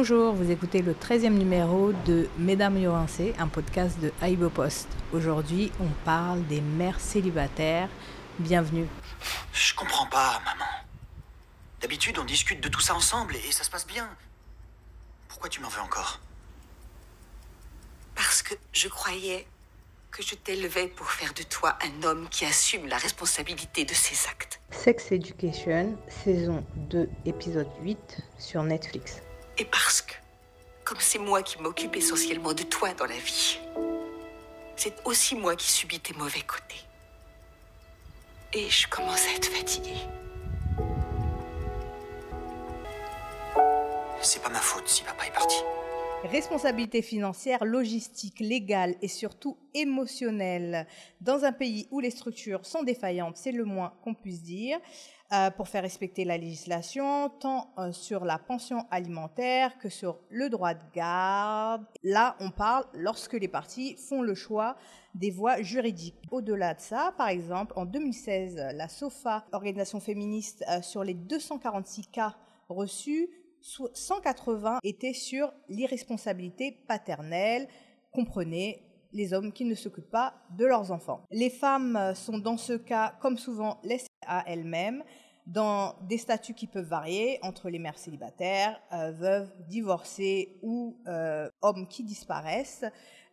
Bonjour, vous écoutez le 13e numéro de Mesdames Yorancé, un podcast de Aibo Post. Aujourd'hui, on parle des mères célibataires. Bienvenue. Je comprends pas, maman. D'habitude, on discute de tout ça ensemble et ça se passe bien. Pourquoi tu m'en veux encore? Parce que je croyais que je t'élevais pour faire de toi un homme qui assume la responsabilité de ses actes. Sex Education, saison 2, épisode 8 sur Netflix. Et parce que, comme c'est moi qui m'occupe essentiellement de toi dans la vie, c'est aussi moi qui subis tes mauvais côtés. Et je commence à être fatiguée. C'est pas ma faute si papa est parti. Responsabilité financière, logistique, légale et surtout émotionnelle. Dans un pays où les structures sont défaillantes, c'est le moins qu'on puisse dire, euh, pour faire respecter la législation, tant euh, sur la pension alimentaire que sur le droit de garde. Là, on parle lorsque les partis font le choix des voies juridiques. Au-delà de ça, par exemple, en 2016, la SOFA, organisation féministe, euh, sur les 246 cas reçus, 180 étaient sur l'irresponsabilité paternelle, comprenez les hommes qui ne s'occupent pas de leurs enfants. Les femmes sont dans ce cas, comme souvent, laissées à elles-mêmes dans des statuts qui peuvent varier entre les mères célibataires, euh, veuves, divorcées ou euh, hommes qui disparaissent.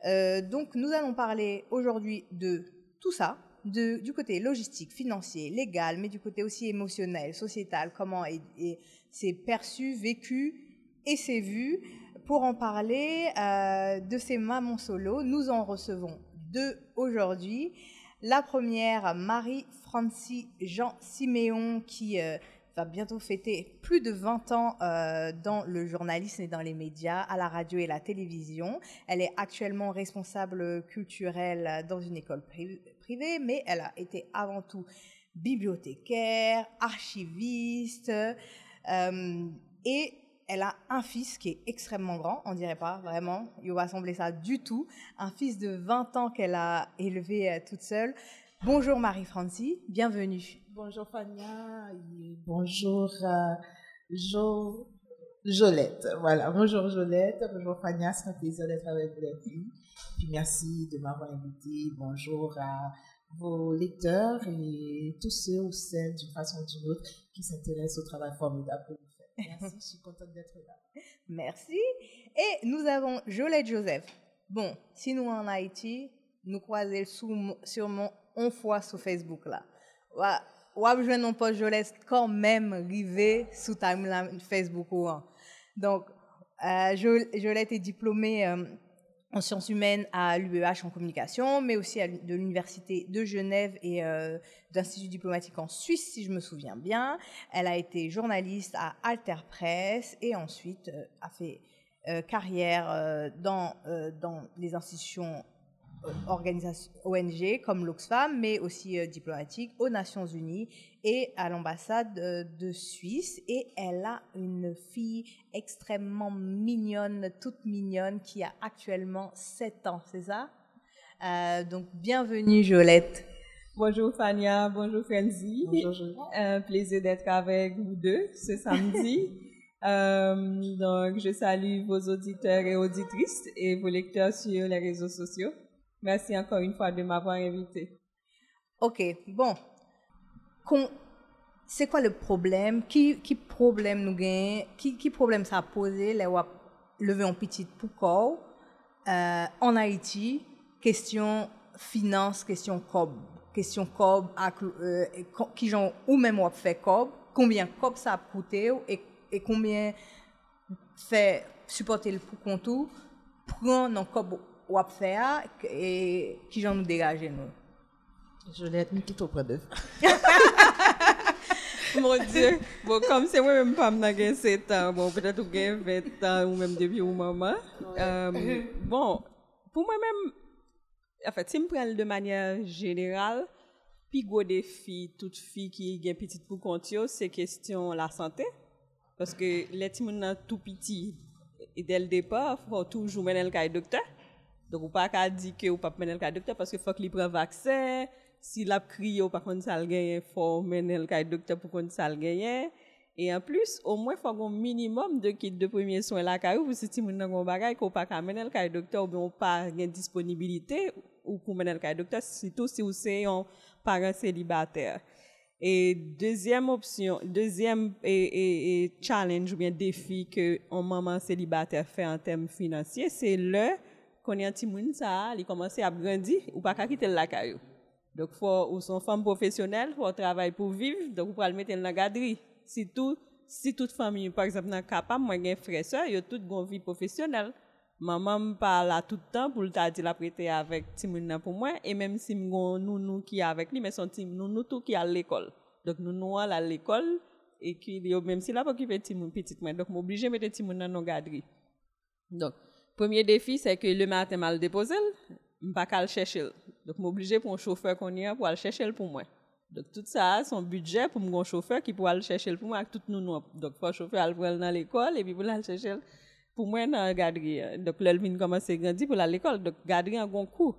Euh, donc nous allons parler aujourd'hui de tout ça, du côté logistique, financier, légal, mais du côté aussi émotionnel, sociétal, comment c'est perçu, vécu et c'est vu. Pour en parler de ces mamans solo, nous en recevons deux aujourd'hui. La première, Marie-Francie Jean-Siméon, qui euh, va bientôt fêter plus de 20 ans euh, dans le journalisme et dans les médias, à la radio et la télévision. Elle est actuellement responsable culturelle dans une école privée, mais elle a été avant tout bibliothécaire, archiviste, euh, et elle a un fils qui est extrêmement grand, on dirait pas vraiment, il va sembler ça du tout, un fils de 20 ans qu'elle a élevé euh, toute seule. Bonjour Marie-Francie, bienvenue. Bonjour Fania, bonjour euh, jo, Jolette. Voilà, bonjour Jolette, bonjour Fania, c'est un plaisir d'être avec vous. Puis merci de m'avoir invité. Bonjour à vos lecteurs et tous ceux ou celles d'une façon ou d'une autre qui s'intéressent au travail formidable que vous. Merci, je suis contente d'être là. Merci. Et nous avons Jolette Joseph. Bon, si nous en Haïti, nous croisons sûrement une fois sur Facebook là. Ou je non pas Jolette quand même arrivé sous timeline Facebook Donc, euh, Jolette est diplômée euh, en sciences humaines à l'UEH en communication, mais aussi de l'Université de Genève et euh, d'Institut diplomatique en Suisse, si je me souviens bien. Elle a été journaliste à Alter Press et ensuite euh, a fait euh, carrière euh, dans, dans les institutions organisations ONG comme l'Oxfam, mais aussi euh, diplomatique aux Nations Unies et à l'ambassade euh, de Suisse. Et elle a une fille extrêmement mignonne, toute mignonne, qui a actuellement 7 ans, c'est ça? Euh, Donc, bienvenue Jolette. Bonjour Fania, bonjour Frenzy. Bonjour Jolette. Un plaisir d'être avec vous deux ce samedi. euh, donc, je salue vos auditeurs et auditrices et vos lecteurs sur les réseaux sociaux. Merci encore une fois de m'avoir invité. Ok, bon. C'est quoi le problème? Qui, qui problème nous gagne? Qui, qui problème ça a posé? Les lever en petit pour quoi? Euh, en Haïti, question finance, question cob. Question cob, euh, qui j'en, ou même on fait cob, combien cob ça a coûté et, et combien fait supporter le pour compte prend non cob wap fè a, e ki jan nou degaje nou. Jolette, mi ki tou pre dev. Mon dieu, bon, kom se wè mèm pam nan gen 7 an, bon, petèt ou gen 20 an, ou mèm debi ou mama. Um, euh, bon, pou mè mèm, en fèt, si m prel de manyer jeneral, pi gwo defi, tout fi ki gen pitit pou kontyo, se kestyon la sante, paske leti moun nan tout piti, e del depa, fò toujou men el kaj doktor, Donc, ou pas qu'à dire que ou pas mener le docteur parce que faut qu'il prenne vaccin. Si l'a crié ou pas qu'on ça le gagne, faut mener le docteur pour qu'on ça le gagne. Et en plus, au moins, faut un minimum de kit de premiers soins là, car vous si vous avez un bagage qu'on pas mener le docteur ou bien pas de disponibilité ou pour mener le docteur, surtout si vous êtes un parent célibataire. Et deuxième option, deuxième et, challenge ou bien défi que un maman célibataire fait en termes financiers, c'est le qu'on est un petit monde ça, il commence à grandir ou pas quitter la caillou. Donc faut ou son femme professionnelle, faut travailler pour vivre, donc pouvez le mettre dans la garderie. Si tout si toute famille par exemple n'est capable, moi j'ai frère sœur, ils ont toute une vie professionnelle. Maman parle tout le temps pour le dire la prêter avec Timoun pour moi et même si nous nous qui avec lui mais son nous nous tout qui à l'école. Donc nous nous à l'école et qui même si là pas occupé Timoun petite moi donc m'obligé mettre Timoun dans nos garderies. Donc premier défi c'est que le matin mal déposé, pas qu'à le chercher. Donc m'obligé pour un chauffeur qu'on y a pour aller chercher pour moi. Donc tout ça son budget pour mon chauffeur qui pour aller chercher pour moi avec tout nous Donc faut chauffeur aller dans l'école et puis pour aller chercher pour moi dans garderie. Donc là vient commencer grandir pour l'école. Donc garderie un bon coût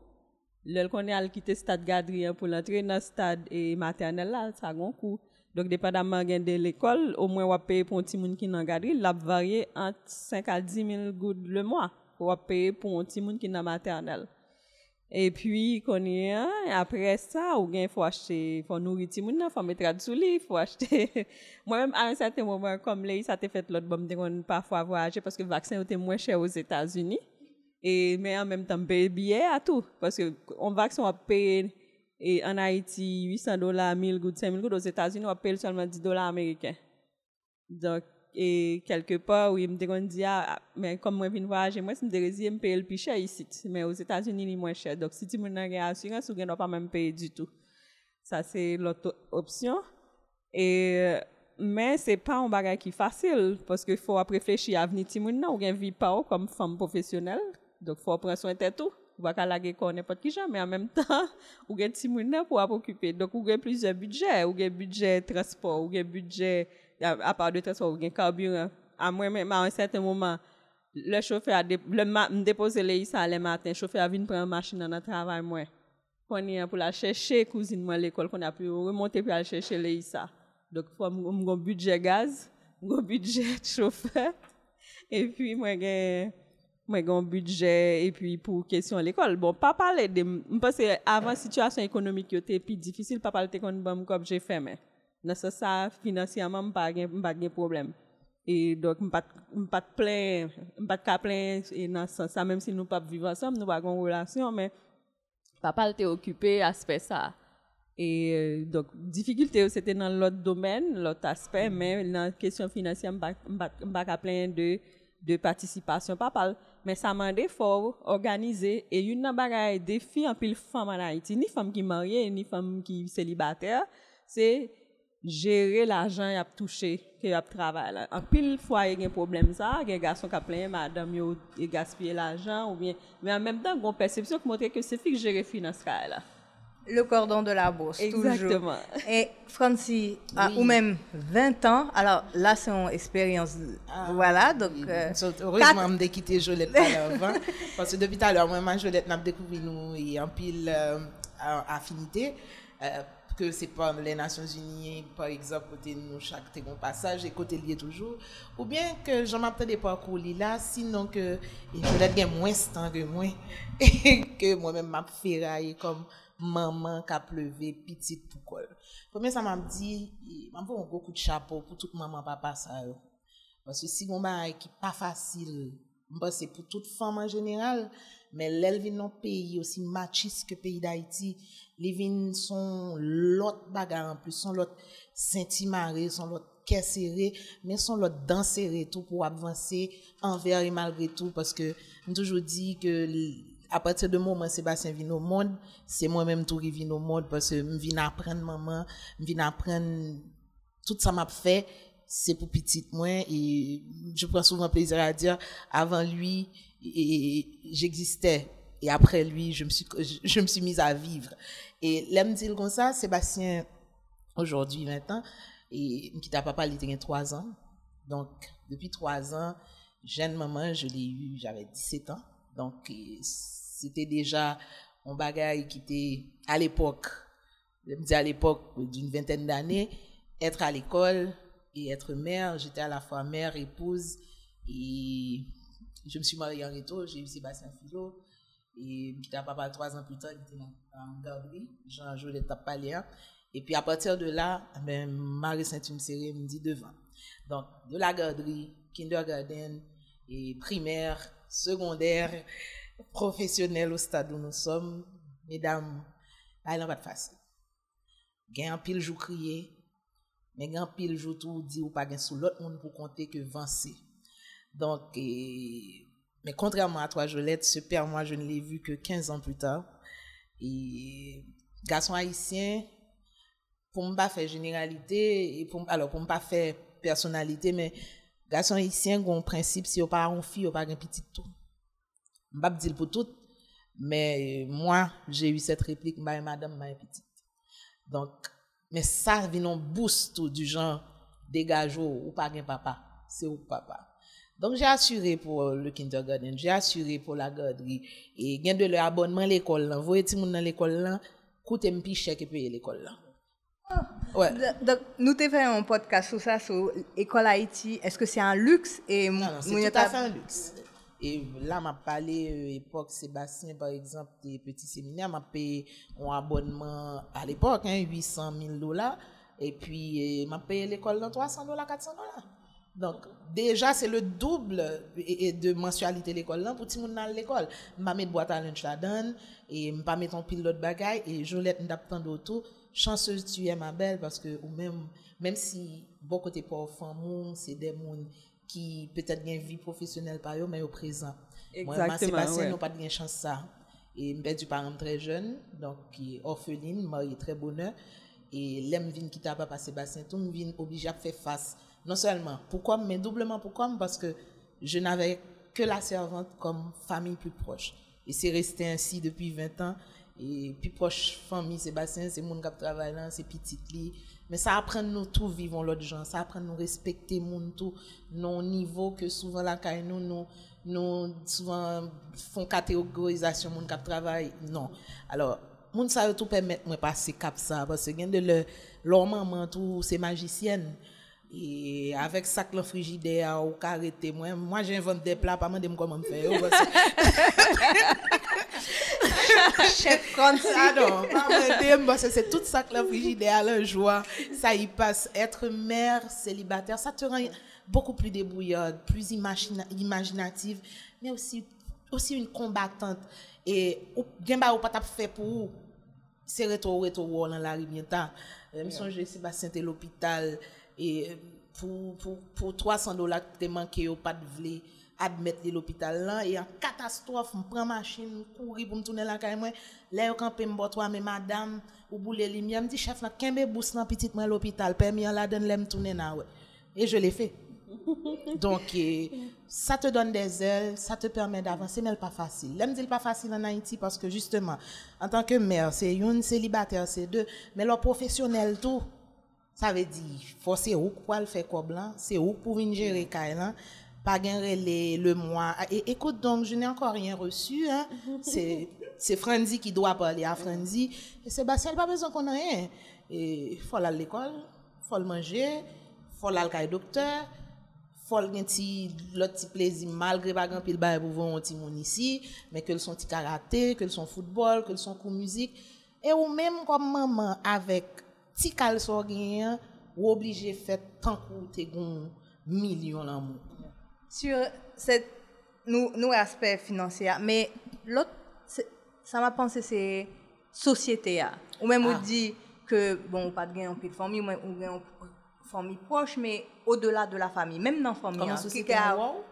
là qu'on est à quitter stade garderie pour l'entrer dans stade et maternelle là ça a un coût donc dépendamment de l'école au moins on va payer pour un petit monde qui dans garderie. L'a varié entre 5 à 10 000 gouttes le mois pour payer pour un petit monde qui dans maternelle et puis, a, après ça, ou bien, faut acheter, faut nourrir tout le monde, faut mettre de sous lit, faut acheter. Moi-même, à un certain moment, comme là, ça t'a fait l'autre bon, on parfois voyager parce que le vaccin était moins cher aux États-Unis. Et, mais en même temps, payer billet à tout. Parce que, on vaccin, on paye, et en Haïti, 800 dollars, 1000 gouttes, 5000 gouttes, aux États-Unis, on paye seulement 10 dollars américains. Donc, et quelque part où il me dit ah, ah mais comme moi viens voyager moi c'est me dire me payer le plus cher ici. Mais aux États-Unis il est moins cher. Donc si tu me n'as assurance ou ne pas même payer du tout. Ça c'est l'autre option. Et mais c'est pas un bagage qui facile parce qu'il faut réfléchir à venir timoun ou bien vivre pas comme femme professionnelle. Donc faut prendre soin de tout. Ou pas la ko n'importe qui mais en même temps ou gen timoun pour occuper. Donc ou gen plusieurs budgets ou gen budget transport ou gen budget à part de transport ou carburant. À moi même à un certain moment le chauffeur a le déposer les ça le matin. Chauffeur a vinn prendre machine dans le travail moi. Pour la chercher cousine moi l'école qu'on a pu remonter pour aller chercher les ça. Donc faut un budget gaz un budget chauffeur. Et puis moi j'ai moi un budget et puis pour question l'école. Bon pas parler de parce que avant situation économique était plus difficile pas parler de comme j'ai fait mais dans ce financièrement pas pas de problème et donc pas pas plein pas plein et ça même si nous pas ensemble nous pas une relation mais papa était occupé aspect ça. Et donc difficulté c'était dans l'autre domaine l'autre aspect mais dans la question financière pas pas plein de de participation papa mais ça m'a des faut organiser et une bagaille défi en pile femme en Haïti ni femme qui mariée ni femme qui célibataire c'est jere l'ajan y ap touche ke y ap travay la. An pil fwa y gen problem sa, gen gason ka plenye madam yo y gaspye l'ajan ou bien, men an menm tan goun persepsyon ki montre ke se fik jere finans ka la. Le cordon de la bourse, Exactement. toujours. Et Francie, ah, oui. ah, ou même 20 ans, alors là, c'est une expérience. Ah, voilà, donc... Oui. Euh, heureusement, je quatre... quitté Jolette à l'avant. parce que depuis tout à l'heure, moi, Jolette, n'a découvert nous et en pile euh, affinité. Euh, ke se pa le Nasyon Ziniye, par exemple, kote nou chak te kon pasaj, e kote liye toujou, ou bien ke jan mapte de parkou li la, sinon ke, e jodet gen mwen stan ke mwen, ke mwen men map feraye kom maman ka pleve pitit pou kol. Pwemè sa mam di, mam pou mwen gokou de chapo pou tout maman pa pasaj yo. Pwese si mwen ba ki pa fasil, mwen se pou tout fam an general, mwen, général, mais l'Elvin non pays aussi machiste que pays d'Haïti, les vins sont l'autre bagarre en plus, sentimaré, sont l'autre serré, mais sont l'autre dents tout pour avancer envers et malgré tout, parce que je toujours dit que à partir de moment Sébastien vient au monde, c'est moi-même tout qui vient au monde, parce que je viens apprendre maman, je viens apprendre tout ça m'a fait, c'est pour petite moi, et je prends souvent plaisir à dire, avant lui, j'existais et après lui, je me suis, je, me suis mise à vivre. Et l'aime dit comme ça, Sébastien, aujourd'hui, maintenant, et qui t'a papa, il était 3 ans. Donc, depuis 3 ans, jeune maman, je l'ai eu, j'avais 17 ans. Donc, c'était déjà un bagage qui était à l'époque, je me dis à l'époque d'une vingtaine d'années, être à l'école et être mère. J'étais à la fois mère, épouse et je me suis mariée en. J'ai eu Sébastien Philo. Et qui était papa trois ans plus tard, il était en garderie. Jean l'étape l'étape paléa. Et puis à partir de là, ben, Marie Saint-Une me dit devant. Donc, de la garderie, kindergarten, et primaire, secondaire, professionnel au stade où nous sommes, mesdames, il n'a pas de facile. Il a un pile jour crier, mais il un pile jour tout dit ou pas gain sous l'autre monde pour compter que vancer. Donc, mais contrairement à toi, Jolette, ce père, moi, je ne l'ai vu que 15 ans plus tard. Et garçon haïtien, pour ne pas faire généralité, pour, alors pour ne pas faire personnalité, mais garçon haïtien, un principe, si on pas une fille, on pas un petit tout. Je ne pas dire pour tout, mais moi, j'ai eu cette réplique, madame, ma petite. Donc, mais ça vient en boost du genre, dégage ou pas un papa, c'est ou papa? Donc, j'ai assuré pour le kindergarten, j'ai assuré pour la garderie, et gain de leur abonnement à l'école, là. Vous voyez, tout le monde dans l'école, là, coûtez un chèque et payer l'école, là. Ouais. Donc, nous t'ai fait un podcast sur ça, sur l'école Haïti. Est-ce que c'est un luxe? Et non, non c'est tout à fait un luxe. Et là, m'a parlé euh, époque Sébastien, par exemple, des petits séminaires, m'a payé un abonnement à l'époque, hein, 800 000 dollars. Et puis, euh, m'a payé l'école dans 300 dollars, 400 dollars. Donc, deja, se le double e de mensualite l'ekol lan pou ti moun nan l'ekol. Mpa met boate a lunch la dan, e mpa met ton pil lot bagay, e jolet mdap tan do tou. Chanseuse tu yè ma bel, paske ou mèm, mèm si bo kote pa ou fan moun, se de moun ki petèt gen vi profesyonel pa yo, mè yo prezant. Mwen mase basen, ouais. nou pat gen chans sa. E mpe du param tre jen, donk orfeline, mari tre bonè, e lem vin ki taba pase basen, ton vin obija fe fase non seulement. Pourquoi? Mais doublement. Pourquoi? Parce que je n'avais que la servante comme famille plus proche. Et c'est resté ainsi depuis 20 ans. Et puis proche famille Sébastien c'est mon qui travaille c'est petit li mais ça apprend nous tout vivons l'autre gens ça apprend nous respecter mon tout. Non niveau que souvent la caille nous nous nous souvent font catégorisation mon qui travaille. Non. Alors mon ça tout permettre moi passer cap ça. Parce que de le leur maman tout c'est magicienne E avek sak la frigide a ou karete mwen, mwen jenvante de pla pa mwen dem koman mfe yo. Chef kon ah, sa don, pa mwen dem, bose se tout sak la frigide a la jwa, sa yi passe. Etre mer, selibater, sa te ran beaucoup plus débrouillade, plus imaginative, mais aussi, aussi une combattante. E gen ba ou patap fe pou ou, se reto ou reto ou lan la ribyenta. Euh, Mson je se basen te l'opital, et euh, pour pour pour 300 dollars te manqué au pas de vle admettre l'hôpital là. Et en catastrophe me prend machine courir pour me tourner la caille moi. Là quand me toi mais madame ou boule lumière me dit chef là kembe bous dans petite moi l'hôpital permis la donne l'aime tourner là ouais. Et je l'ai fait. Donc ça te donne des ailes ça te permet d'avancer mais pas facile. L'aime dit pas facile en Haïti parce que justement en tant que mère c'est une célibataire c'est deux. Mais leur professionnel tout Sa ve di, fò se ouk pou al fè kob lan, se ouk pou vin jere mm-hmm. kay lan, pa gen rele le mwa. Ah, e, ekote donk, je nè ankor rien resu, mm-hmm. se Franzi ki do ap pale a Franzi, se Basel pa bezon kon rien. E fò lal l'ekol, fò l manje, fò lal kay doktor, fol gen ti, lot ti plezi malgre bagan pil baye pou von ti moun isi, men ke l son ti karate, ke l son foutbol, ke l son kou mouzik, e ou menm kom maman avek petit caleçon ou obligé de faire tant que tu millions d'amour sur cette nous, nous aspect financier mais l'autre ça m'a pensé c'est société ou même on ah. dit que bon pas de gain en de famille ou une famille proche mais au-delà de la famille même dans la famille comment hein, société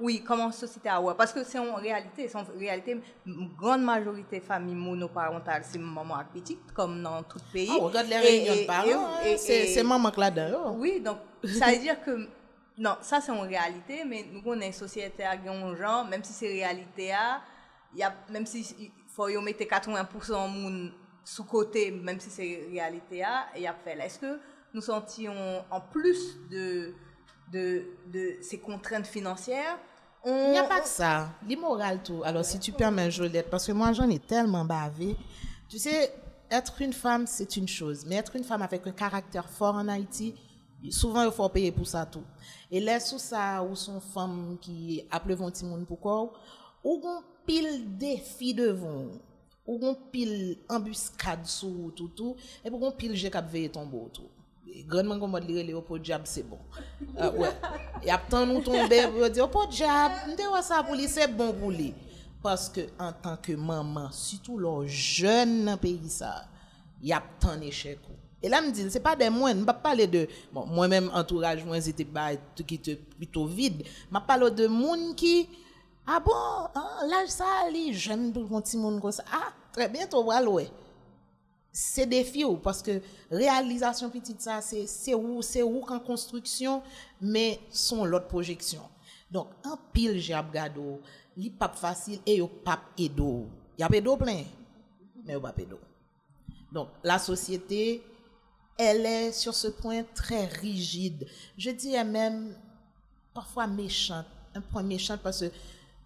oui comment société à parce que c'est en réalité c'est en réalité une grande majorité famille monoparentale c'est maman et comme dans tout le pays. Ah, regarde les réunions de parents hein, c'est maman qui là-dedans oui donc ça veut dire que non, ça c'est en réalité, mais nous on est une société à gens, même si c'est réalité, il y a, même si il faut y mettre 80% moun sous côté, même si c'est réalité, il y a fait. Est-ce que nous sentions en plus de, de, de ces contraintes financières, il n'y a pas que ça, l'immoral tout. Alors si tu permets, Jolette, parce que moi j'en ai tellement bavé. Tu sais, être une femme, c'est une chose, mais être une femme avec un caractère fort en Haïti, Souvent, il faut payer pour ça tout. Et là, sous ça, ou son femme qui appelle vont petit monde pour quoi, ou gon pile défi devant, ou gon pile embuscade sous tout tout, et pour gon pile j'ai cap veiller tomber tout. Grandement comme dire les au diable c'est bon. Ah, ouais. Et après nous tomber pour dire au diable, m'te ça pour c'est bon pour lui. Parce que en tant que maman, surtout le jeune pays ça, y a tant d'échecs. Et là, me dit, c'est pas des moines, je pas parler de, bon, moi-même, entourage, moi, c'était qui était plutôt vide. Je parle de monde qui, ah bon, hein, l'âge ça, les jeunes, pour un petit monde comme ça. Ah, très bien, toi, voilà, ouais. C'est défi, ou, parce que réalisation petite, ça, c'est, c'est où, c'est où en construction, mais son l'autre projection. Donc, un pile, j'ai regardé, li pas facile, et yo pas edo. Y a pédo plein, mais yo pas pédo. Donc, la société, elle est sur ce point très rigide. Je dirais même parfois méchante. Un point méchant parce que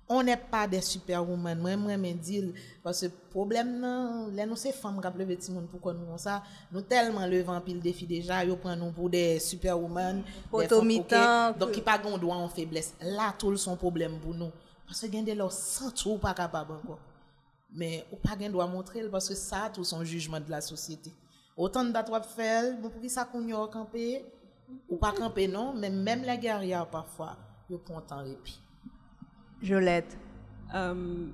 on n'est pas des superwomen. Moi, moi, me dire, parce que le problème, non, là, nous, c'est femmes qui ont levé tout monde pourquoi nous ça. Nous tellement levant pile défi déjà, ils prennent nous pour des superwomen. des femmes Automitant, coquettes. Donc, qui pas gon droit en faiblesse. Là, tout son problème pour nous. Parce que gain de leur sans tout pas capable encore. Mais ou pas gain doit montrer parce que ça tout son jugement de la société. Autant de dates faire, bon pour qui ça qu'on y a camper ou pas camper non, mais même les guerrières parfois, ils prennent temps répit. Jolette. Um,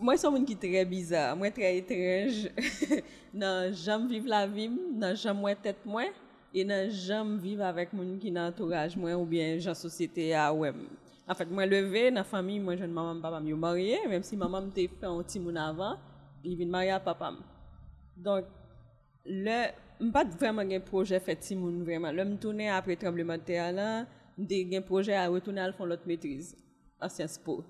moi, je suis un qui est très bizarre, moi très étrange. non, j'aime vivre la vie, non, j'aime moi tête moi, et non, j'aime vivre avec mon qui dans l'entourage moi ou bien la société à ouais. En fait, moi levé dans la famille, moi jeune maman papa marié, même si maman me fait un petit moun avant, il vient marier à papa. Donc le pas vraiment un projet fait petit moun vraiment. Le me tourner après tremblement de terre j'ai un projet à retourner à fond l'autre maîtrise à Sciences Po.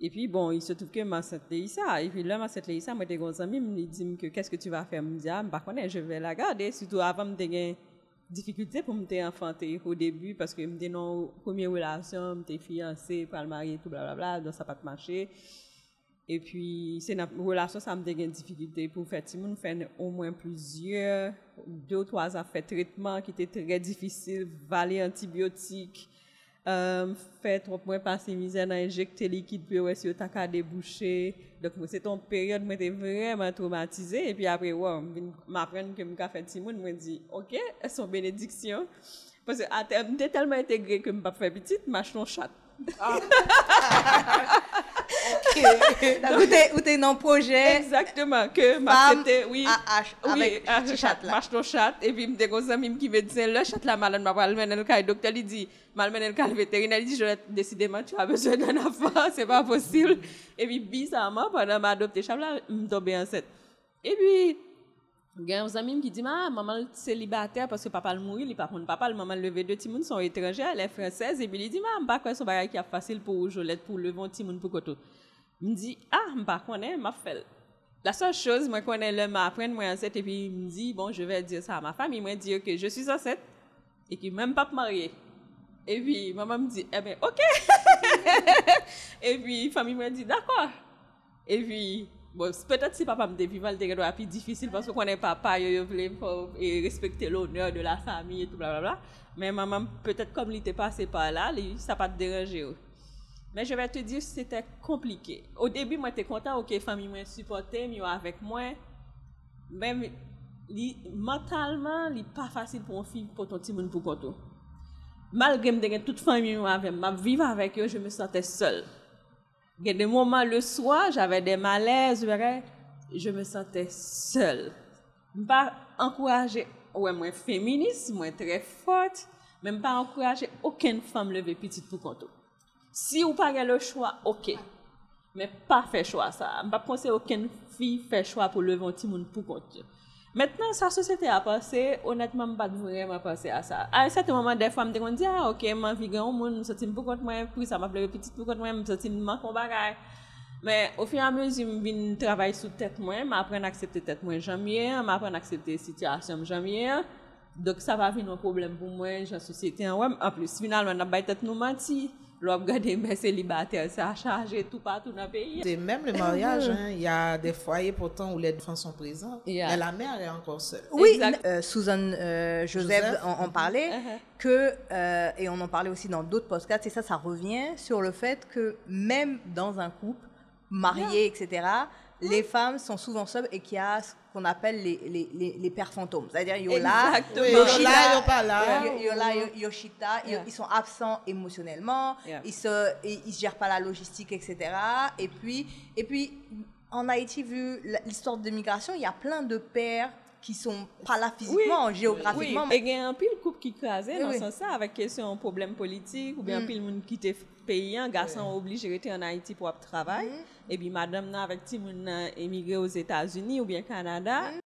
Et puis, bon, il se trouve que ma sœur ça. Et puis là, ma sœur Léissa, moi, des gros amis, me dit que qu'est-ce que tu vas faire? Me dit, ah, par contre, je vais la garder. Surtout avant, me des difficulté pour me enfanter au début parce que me dit non, première relation, me fiancée, pour le marier, tout blablabla, donc ça n'a pas marché. Et puis, c'est une relation, ça me des difficulté pour faire. Si on fait au moins plusieurs, deux ou trois affaires de traitement qui étaient très difficiles, valer antibiotiques, euh, fait trop moins passer misère dans injecter liquide puis ouais si t'as qu'à déboucher. Donc c'est une période où j'étais vraiment traumatisée. Et puis après ouais m'apprendre que m'ka fait petit monde me dit OK son bénédiction parce que à terme j'étais tellement intégré que m'pas faire petite marche ton chat. T'es- ou t'es dans projet? Exactement, que ma c'était, oui. à oui, avec à chat, là. marche ton chat, et puis m'te gros ami qui veut dire, le chat là malade, m'a pas le cas, le docteur lui dit, mal mener le cas, le vétérinaire, il dit, je décidément, tu as besoin d'un enfant, c'est pas possible. Et puis, bizarrement, pendant m'a adopté chat là, m'tombe enceinte. Et puis, il y a un ami qui dit, ah, maman célibataire parce que papa le mourir, il pas prendre papa, le maman levé deux petits sont étrangers, elle est française, et puis il dit, maman, pas quoi son bagage qui est facile pour Jolette, pour lever un petit moun pour koto. M'm mdi, ah, mpa konen, mpa fel. La sol chose mwen konen lè mwen apren mwen anset epi mdi, m'm bon, je ve diyo sa a ma fami, mwen diyo ke je suis anset e ki mwen pap marye. Epi maman m'm mdi, e eh ben, ok! Epi fami mwen di, d'akwa! Epi, bon, petat si papa mde vivan l degado api difisil paske konen papa yo yo vle pou e respekte l'onor de la fami etou bla bla bla. Men maman, petat kom li te pase pa la, li sa pa te deranje yo. Mais je vais te dire, c'était compliqué. Au début, moi, j'étais content, ok, famille m'a supporté, mais avec moi. Même, li, mentalement, il pas facile pour une fille, pour ton petit monde, pour toi. Malgré que toute famille avec moi, vivre avec eux, je me sentais seule. Il y a des moments le soir, j'avais des malaises, je me sentais seule. Pas encourager, ouais, moi féministe, moi très forte, même pas encourager aucune femme lever petite pour compte. Si ou pa gen le chwa, ok. Men pa fe chwa sa. Mpa konse oken fi fe chwa pou levon ti moun pou konti. Mètnen sa sosete a pase, honetman bat vreman pase a sa. A e sete maman defwa mte kon di, a ah, ok, man vigan ou moun, mse tim pou kont mwen, pou sa ma pleve pitit pou kont mwen, mse tim man kon bagay. Men, ou fi an mwen, jim vin travay sou tet mwen, ma apren aksepte tet mwen jamye, ma apren aksepte sityasyon jamye. Dok sa va vin an problem pou mwen, jan sosete an wèm. An plus, finalman, nan bay tet nou mati. Menti. l'on regarde mes célibataires, ça a chargé tout partout dans le pays. C'est même le mariage, hein, il y a des foyers pourtant où les enfants sont présents, Yeah. mais la mère est encore seule. Oui, euh, Susan euh, Joseph, Joseph. en, en parlait, Uh-huh. que, euh, et on en parlait aussi dans d'autres podcasts, et ça, ça revient sur le fait que même dans un couple, marié, etc., les femmes sont souvent seules et qu'il y a ce qu'on appelle les, les, les, les pères fantômes. C'est-à-dire, il y a là, Exactement. Oui, Yoshida, là, ils sont Yeah. ils absents émotionnellement, Yeah. ils se, ils, gèrent pas la logistique, etc. Et puis, et puis, en Haïti, vu l'histoire de migration, il y a plein de pères qui sont pas là physiquement, géographiquement, Oui, mais et il y a un pile couple qui crasait Oui, dans ce sens avec question problème politique ou bien Mm. pile monde qui était payé, un garçon obligé rester en Haïti pour avoir travail Mm. ebi madame nan avèk ti moun nan emigre euh, os Etats-Unis ou bien Kanada, mm.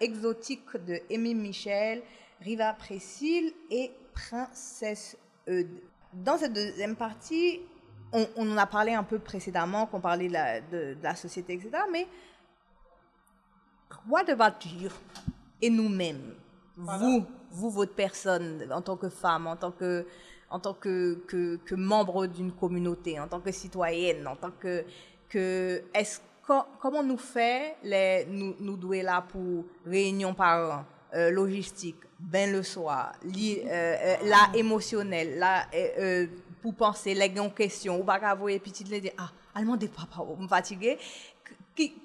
Exotique de Aimé Michel, Riva Précile et Princesse Eudes. Dans cette deuxième partie, on, on en a parlé un peu précédemment, qu'on parlait de la, de- de la société, etc. Mais what about you et nous-mêmes Vous, vous, votre personne, en tant que femme, en tant que, en tant que, que, que membre d'une communauté, en tant que citoyenne, en tant que... que est-ce comment nous fait les, nous, nous douer là pour réunion par an, euh, logistique, ben le soir, li, euh, euh, la émotionnelle, la, euh, euh, pour penser, les grandes questions, ou pas qu'à voir petit les dire, ah, allemand des papa, on me fatigué. Qui, qui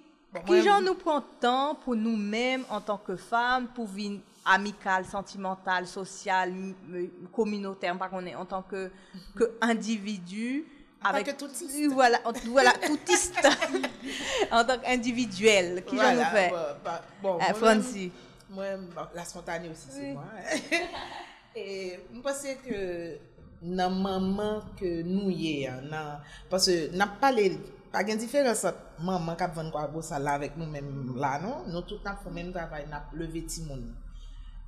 moi, genre nous prend temps pour nous-mêmes en tant que femmes, pour vivre amicale, sentimentale, sociale, m- m- communautaire, en tant que, que individu. avec euh, voilà, voilà, toutiste en tant qu'individuel. Qui voilà, j'en fait bah, bah, Bon, ah, Francis. Moi, bah, la spontanée aussi, oui. c'est moi. Et je pense que nan maman ke nou ye, nan, parce nan pale, pa gen diferans maman kap ven kwa go sa la vek nou men la, non? Nou tout nan fò men travay, nan leve ti moun.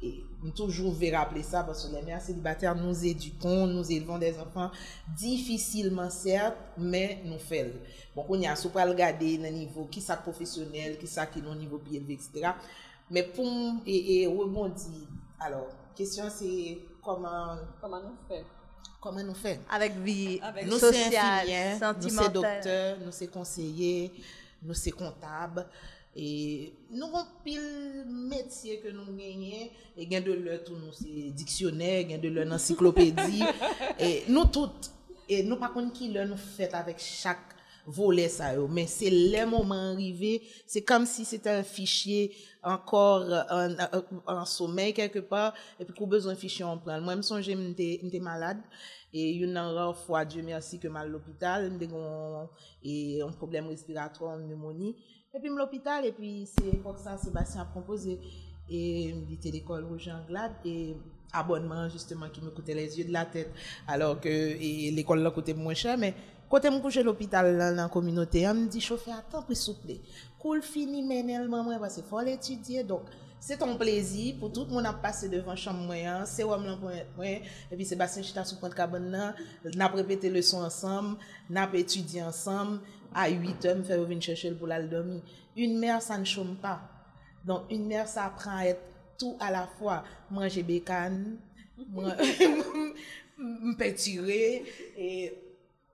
Et nous toujours vais rappeler ça parce que les mères célibataires nous éduquons, nous élevons des enfants difficilement certes, mais nous faisons. Bon, on y a pas regarder le niveau qui ça professionnel, qui ça qui est au niveau bien élevé, etc. Mais pour et, et rebondir, alors, question c'est comment Comment nous fait comment nous faisons? Avec vie Avec- nous c'est infirmières, nous c'est docteurs, nous c'est conseillers, nous c'est comptables. E nou kon pil metye ke nou genyen, e gen de lè tou nou se diksyonè, gen de lè nan siklopèdi, e nou tout, e nou pa kon ki lè nou fèt avèk chak volè sa yo, men se lè mouman rive, se kam si se te an fichye ankor an, an, an somèy kelke pa, epi kou bezon fichye an pral. Mwen msonje mte malade, E yon nan ror fwa, diyo mersi ke mal l'opital, mde kon e, yon problem respirator, mnemoni, et puis l'hôpital et puis c'est pour ça Sébastien a proposé. Et j'étais l'école Roger Anglade et abonnement justement qui me coûtait les yeux de la tête. Alors que l'école là coûtait moins cher mais quand me couche à l'hôpital dans la communauté. On me dit chauffeur attends puis plaît. Cool fini mais maman parce qu'il faut l'étudier. Donc c'est ton plaisir. Pour tout le monde à passer devant chambre moyen c'est où me moi et puis Sébastien chita sous compte cabane là n'a répété leçon ensemble. N'a étudié ensemble à 8 heures me faire venir chercher le pour aller dormir une mère ça ne chôme pas donc, une mère, ça apprend à être tout à la fois. Manger bécane, me peinturer, et...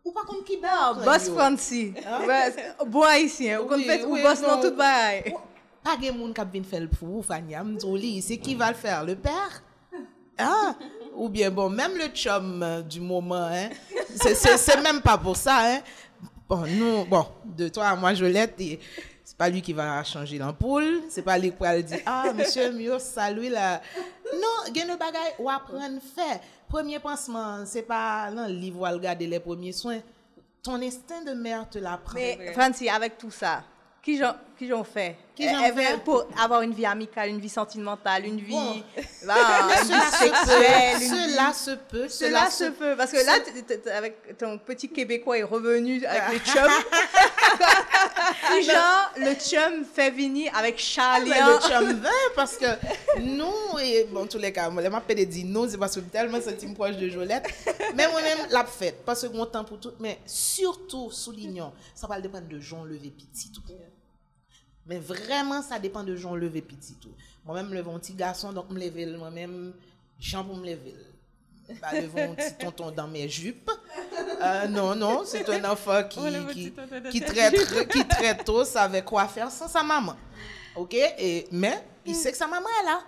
Ou pas comme qui bat, boss? Boss- Bon haïtien. Ou Oui, fait ou boss dans non. tout bail. Pas de monde qui vient faire le pour vous. M'doli, C'est qui va le faire? Le père? Ah, ou bien bon, même le chum du moment, hein, c'est même pas pour ça, hein. Bon, nous, bon, de toi à moi, Jolette, et c'est pas lui qui va changer l'ampoule, c'est pas lui qui va dire, ah, monsieur, mieux, salut là. Non, il y a un bagay ou apprendre faire. Premier pansement, c'est pas dans le livre où les premiers soins. Ton instinct de mère te l'apprend. Mais Francie, avec tout ça, qui genre, Qui j'en fait? Pour avoir une vie amicale, une vie sentimentale, une vie, Bon. voilà, une vie Cela se sexuelle. peut, une vie- cela se peut, Cela se peut, parce que là, t- t- t- avec ton petit Québécois est revenu avec le chum. Si genre, le chum fait venir avec Charlie. Mais le chum vin parce que nous, et bon, en tous les cas, moi, je m'appelle dit nous, c'est parce que tellement senti proche de Jolette. Mais moi-même, la fête, parce que mon temps pour tout, mais surtout, soulignons, ça va dépendre de gens lever petit tout. Mais vraiment, ça dépend de gens lever petit tout. Moi-même, lever un petit garçon, donc me lever moi-même, chant pour me lever. Pas lever un petit tonton dans mes jupes. Euh, non, non, c'est un enfant qui, Oh, qui, très, très- qui très tôt savait quoi faire sans sa maman. OK? Et, mais il sait que sa maman est là.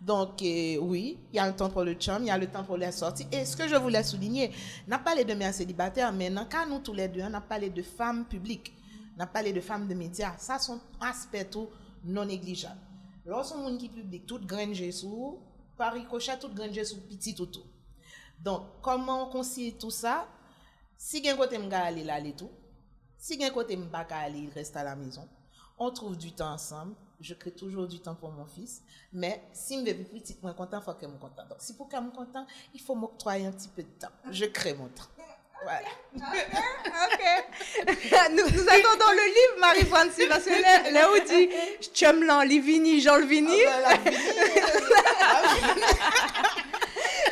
Donc, euh, oui, il y a le temps pour le chum, il y a le temps pour les sorties. Et ce que je voulais souligner, on a parlé de mères célibataires, mais dans le cas nous tous les deux, on a parlé de femmes publiques, on a parlé de femmes de médias. Ça, sont aspects tout non négligeables. Lorsqu'on monde qui public, toute graine sous, par ricochet, toute graine sous petit tout. Donc, comment on concile tout ça? Si gen côté m'ga aller là, aller tout. Si gen côté m'pa ka aller, il reste à la maison. On trouve du temps ensemble. Je crée toujours du temps pour mon fils. Mais si me veux petit, moi content, faut que me content. Donc, si pour que me content, il faut m'octroyer un petit peu de temps. Je crée mon temps. Voilà. Ok. nous, nous attendons le livre, Marie-Francie, parce que là, là où dit chum lan, Livini, Jean Livini.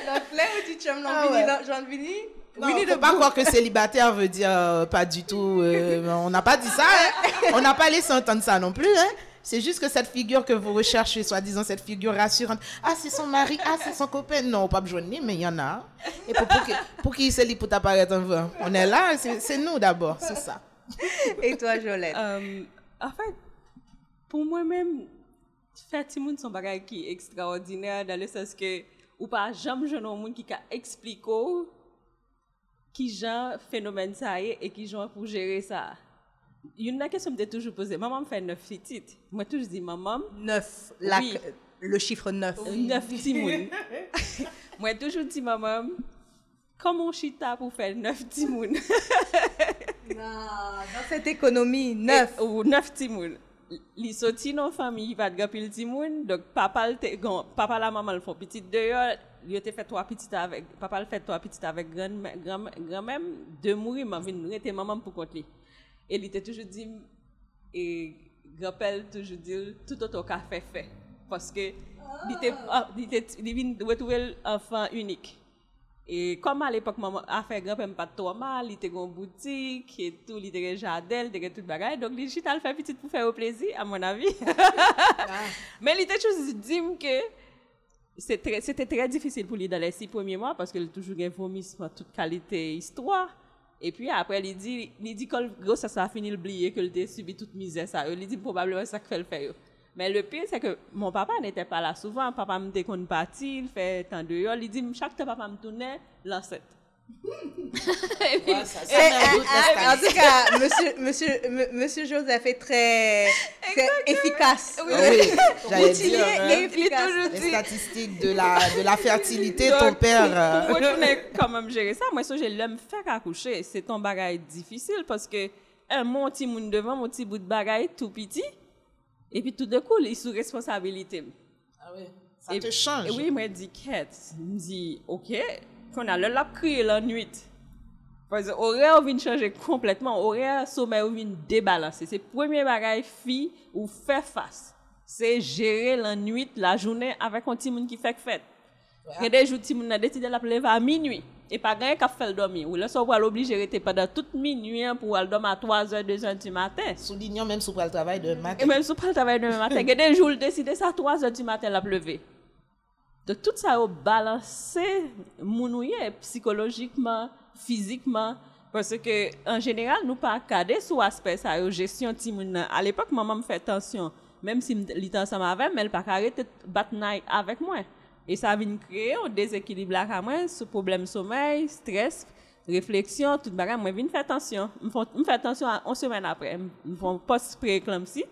Donc là où dit chum lan, Ah ouais. Jean Livini. Non, Winnie faut pas croire que célibataire veut dire euh, pas du tout. euh, on n'a pas dit ça. hein. On n'a pas laissé entendre ça non plus. hein. C'est juste que cette figure que vous recherchez, soi-disant cette figure rassurante. Ah, c'est son mari. Ah, c'est son copain. Non, pas besoin de ni, mais il y en a. Et pour, pour, qui- pour qui c'est lui pour t'apparaître en vrai? On est là, c'est nous d'abord, c'est ça. Et toi, Jolette? Euh, en fait, pour moi-même, faire Timoun son bagage qui est extraordinaire dans le sens que ou pas jamais je monde qui ka expliquer qui genre phénomène ça est et qui genre pour gérer ça. Une la question me t'ai toujours posée. Maman me fait neuf petites. Moi toujours dis maman Neuf. La- Oui. Le chiffre neuf. neuf Timoun. Moi toujours dis maman comment chita pour faire neuf Timoun. Dans cette économie, neuf. Et- ou neuf timoun. Li soti nan fami, il va de gapil timoun, donc papa, l te, gon, papa la maman le font petit dehors, il te fait trois petites avec, papa le fait trois petites avec grand, grand, grand même, de mourir, m'a rete maman pour compte li. Et il te toujours dit, et grand-père toujours dit, tout autre café fait. Parce que, il te, ah, il te, il vient retrouver l'enfant unique. Et comme à l'époque, maman a fait grand-père pas trop mal, il était en boutique et tout, il était jardin, il était tout bagage. Donc, les chita le fait petit pour faire au plaisir, à mon avis. Mais il était toujours dit que c'est très- c'était très difficile pour lui dans les six premiers mois parce qu'il a toujours un vomissement toute qualité histoire. Et puis après, il dit, il dit que gros, ça, ça a fini l'oublier, qu'il a subi toute misère. Ça. Il dit probablement ça qui fait. Mais le pire, c'est que mon papa n'était pas là souvent. Papa me dit qu'on parti, il fait tant de heures. Il dit, chaque temps papa me tournait, l'ancêtre. Et puis, Ouais, ça, ça Eh, eh, eh, en tout cas, monsieur, monsieur, m- monsieur Joseph est très, très efficace. Ah oui, j'allais Outillé dire, et hein, efficace. les statistiques de la, de la fertilité, Donc, ton père. euh, Pour retourner quand même gérer ça, moi, ça, je l'aime faire accoucher. C'est ton bagage difficile parce que, un, mon petit monde devant, mon petit bout de bagage tout petit. Et puis tout de coup, il est sous responsabilité. Ah oui, ça Et- te change. Et oui, moi, je dis, quête. Je me dis, OK, qu'on a le lap crié la nuit. Parce que horaire vient changer complètement. Horaire, sommeil vient débalancer. C'est le premier bagage fille ou faire face. C'est gérer la nuit, la journée avec un petit monde qui fait fête. Il y a des jours, monde a décidé de la lever à minuit. Et pas rien qu'à faire le dormir. Ou là, ça va l'obliger de rester pendant toute minuit hein, pour aller dormir à 3h, 2h du matin. Soulignons même sous le travail de matin. Et même si pas le travail demain matin, il y a des jours, il décide ça à 3 heures du matin, la pleuvé. Donc, tout ça a balancé mounouye psychologiquement, physiquement. Parce que, en général, nous pas cadrer sous aspect ça, yo, gestion de moun nan. À l'époque, maman me fait attention. Même si était ensemble avec moi, elle pas arrêter de battre avec moi. Et ça vient créer un déséquilibre là, à moi, ce problème sommeil, stress, réflexion, tout bagage. Moi, je faire attention. Je fais attention à 11 semaines après. Je fais post-prééclampsie.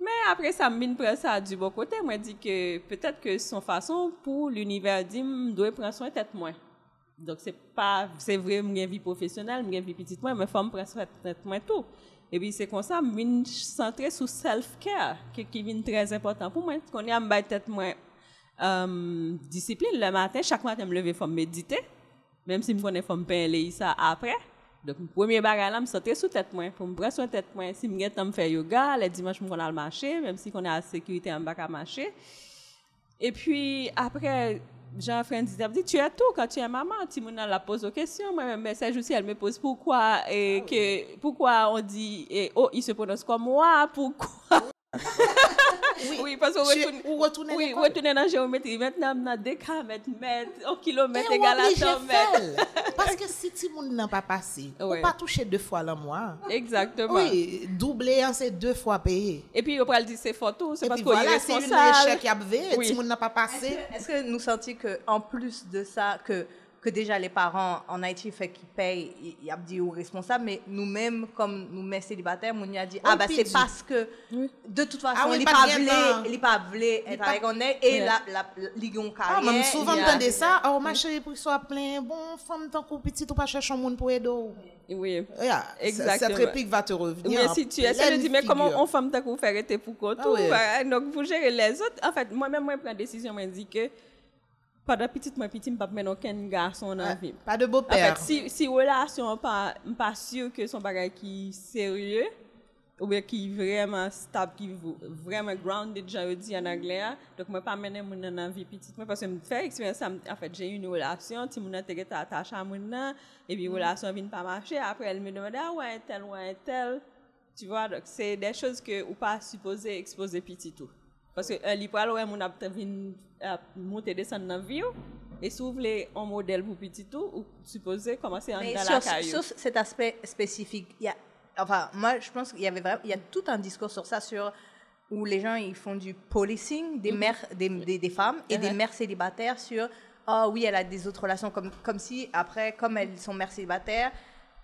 Mais après ça, mine prend ça du bon côté. Moi, dit que peut-être que son façon pour l'univers dit, je dois prendre soin de moins. Donc, c'est pas, c'est vrai, une vie professionnelle, une vie petite moins, mais femme prend soin de moins tout. Et puis c'est comme ça, je viens centrer sur self-care, qui, vient très important pour moi. Quand je me tête moi euh, discipline le matin, chaque matin je me lever, faut méditer, même si je connais faut me payer ça après. Donc, premier bagage là, me centrer sur tête moi, pour me prendre sur tête moi. Si je temps faire yoga, les dimanches je vais le marcher, même si on est à sécurité en bas à marcher. Et puis après Jean-François dit, tu as tout quand tu es maman. Timouna la pose aux questions. Moi, même message aussi, elle me pose pourquoi, et que, pourquoi on dit, et, oh, il se prononce comme moi, pourquoi? Oui, Oui, parce qu'on retourne, oui, retourner dans la géométrie. Maintenant, on a décamètre, mètre, au kilomètre égal on à oblige 100 mètres. Parce que si tu n'a pas passé, ou pas touché deux fois le mois. Exactement. Oui, doublé, hein, c'est deux fois payé. Et puis, après, elle dit c'est photo, c'est parce qu'on est voilà, c'est une responsable. échec qui a Oui. si n'a pas passé. Est-ce que nous sentons que en plus de ça, que, que déjà les parents en Haïti fait qu'ils payent, il y a dit aux responsables, mais nous-mêmes, comme nous mères célibataires, on y a dit, ah bah c'est parce que de toute façon, Ah oui, il pas voulu être avec on est et la la ligon Ah, carrière. même souvent, tendez ça. Oh, ma chérie, pour qu'il soit plein, bon, femme, tant qu'on petit, ou pas chercher un monde pour aider. Oui. Yeah, Exactement. Cette réplique va te revenir. Mais si tu essaies de dire, mais comment on femme t'a qu'on fait arrêter pour quoi? Ah bah, Donc, pour gérer les autres, en fait, moi-même, moi, je prends une décision, je me dis que pendant petite, moi, petit, je ne peux pas mettre aucun garçon dans la Ah, vie. Pas de En beau-père. fait, si, si relation, pas, pas sûr que son bagage qui est sérieux, ou bien qui est vraiment stable, qui est vraiment grounded, j'ai dit en anglais, donc moi pas mener mon dans la vie petite, moi parce que me faire expérience, en fait, j'ai eu une relation, si mon était attaché à mon et puis relation vient pas marcher, après elle me demande ah ouais tel ouais tel, tu vois, donc c'est des choses que ou pas supposé exposer petit tout. Parce que euh, li pral ouais mon a vinn euh, monter descendre dans la vie ou, et si vous voulez un modèle pour petit tout ou en Mais dans sur, la caillou. sur cet aspect spécifique, y a, enfin, moi, je pense qu'il y avait vraiment, il y a tout un discours sur ça, sur où les gens ils font du policing des mères, des, des, des femmes et des Mhm. mères célibataires sur, ah oui, elle a des autres relations, comme, comme si après, comme elles sont mères célibataires,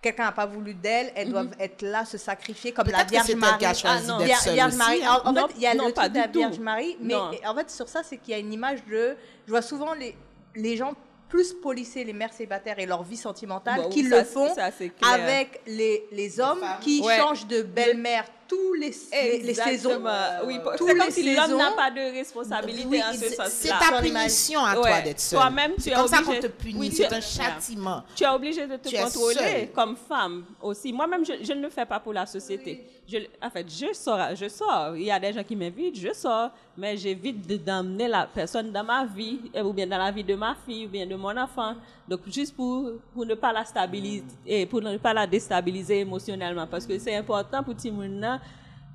quelqu'un n'a pas voulu d'elles, elles doivent être là, se sacrifier, comme la que Vierge Marie. Ah, non. Vierge aussi, Marie. hein. En, Non, fait, il y a non, le truc de la tout. Vierge Marie, mais en fait, sur ça, c'est qu'il y a une image de. Je vois souvent les, les gens plus polisser les mères célibataires et leur vie sentimentale Bon, qu'ils le font ça, avec les, les hommes qui Ouais. changent de belle-mère tous les, les, les saisons. Exactement. Oui, Tous c'est comme si l'homme n'a pas de responsabilité Oui, en ce c'est sens-là. c'est ta punition à Ouais. toi d'être seule. Toi-même, tu C'est es comme ça qu'on obligé- te punit, Oui, c'est tu- un châtiment. Tu es obligé de te Tu contrôler comme femme aussi. Moi-même, je, je ne le fais pas pour la société. Je, en fait, je sors, je sors. Il y a des gens qui m'invitent, je sors, mais j'évite de- d'emmener la personne dans ma vie, euh, ou bien dans la vie de ma fille, ou bien de mon enfant. Donc, juste pour, pour ne pas la stabiliser, et pour ne pas la déstabiliser émotionnellement. Parce que c'est important pour Timouna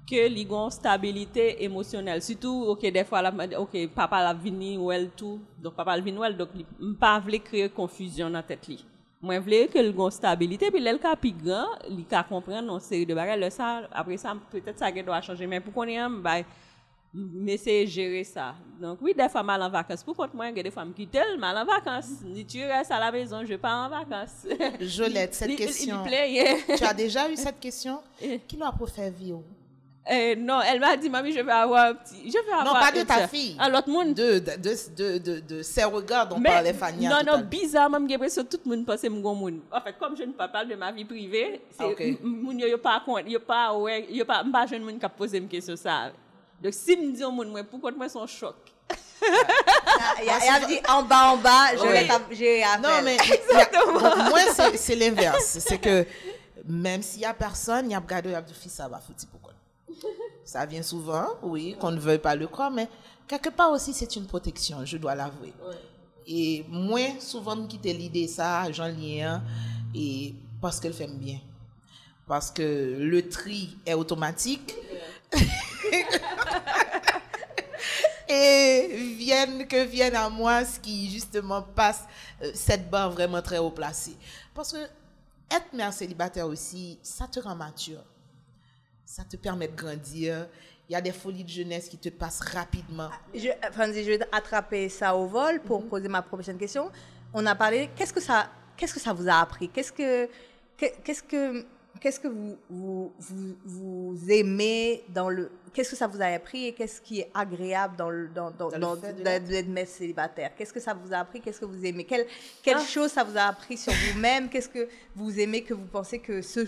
que li gon stabilité émotionnelle surtout OK des fois la OK papa la vini ou elle tout donc papa la vini ou elle donc pas vle créer confusion dans tête li moi vle que le gon stabilité puis l'el ka pi grand li ka comprendre une série de bagages le ça après ça peut-être ça doit changer mais pour qu'on ait bah mais c'est gérer ça. Donc oui, des fois mal en vacances. Pour contre moi, il y a des femmes qui tel mal en vacances. Ni tu restes à la maison, je pars en vacances. Jolette, cette question. Tu as déjà eu cette question? Eh. Qui l'a pour faire vivre Eh, non, elle m'a dit, mamie, je vais avoir un petit. Je vais avoir Non, pas de ta fille. Ah, l'autre monde. de, de, de, de, de, de ces regards dont Mais, parlait Fanny. non, non, bizarre, même j'ai l'impression que tout le monde pense que je suis un monde. En fait, comme je ne parle pas de ma vie privée, c'est Ah, ok. m- moun yo pas compte, yo pas ouais, yo pas m'pas jeune monde qui a posé une question ça. Donc si me dit un monde moi pourquoi moi son choc. Il y a, y dit en bas, en bas, je Oui. vais j'ai. Non, mais y bon, moi, c'est- l'inverse. C'est que même s'il n'y a personne, il y a regardé, il y a dit, Fils, ça va foutre pourquoi. Ça vient souvent, oui, qu'on ne veuille pas le croire, mais quelque part aussi, c'est une protection, je dois l'avouer. Et moi, souvent, me quitter l'idée, ça, j'en lien, et parce qu'elle fait bien. Parce que le tri est automatique. et viennent que viennent à moi ce qui justement passe euh, cette barre vraiment très haut placée. Parce que être mère célibataire aussi, ça te rend mature. Ça te permet de grandir. Il y a des folies de jeunesse qui te passent rapidement. Je, Franzi, je vais attraper ça au vol pour poser ma prochaine question. On a parlé, qu'est-ce que ça, qu'est-ce que ça vous a appris? Qu'est-ce que, que- qu'est-ce que qu'est-ce que vous, vous, vous, vous aimez dans le, qu'est-ce que ça vous a appris et qu'est-ce qui est agréable dans le, dans, dans, Dans d'être mère célibataire? Qu'est-ce que ça vous a appris? Qu'est-ce que vous aimez? Quelle, quelle chose ça vous a appris sur vous-même? Qu'est-ce que vous aimez que vous pensez que ce,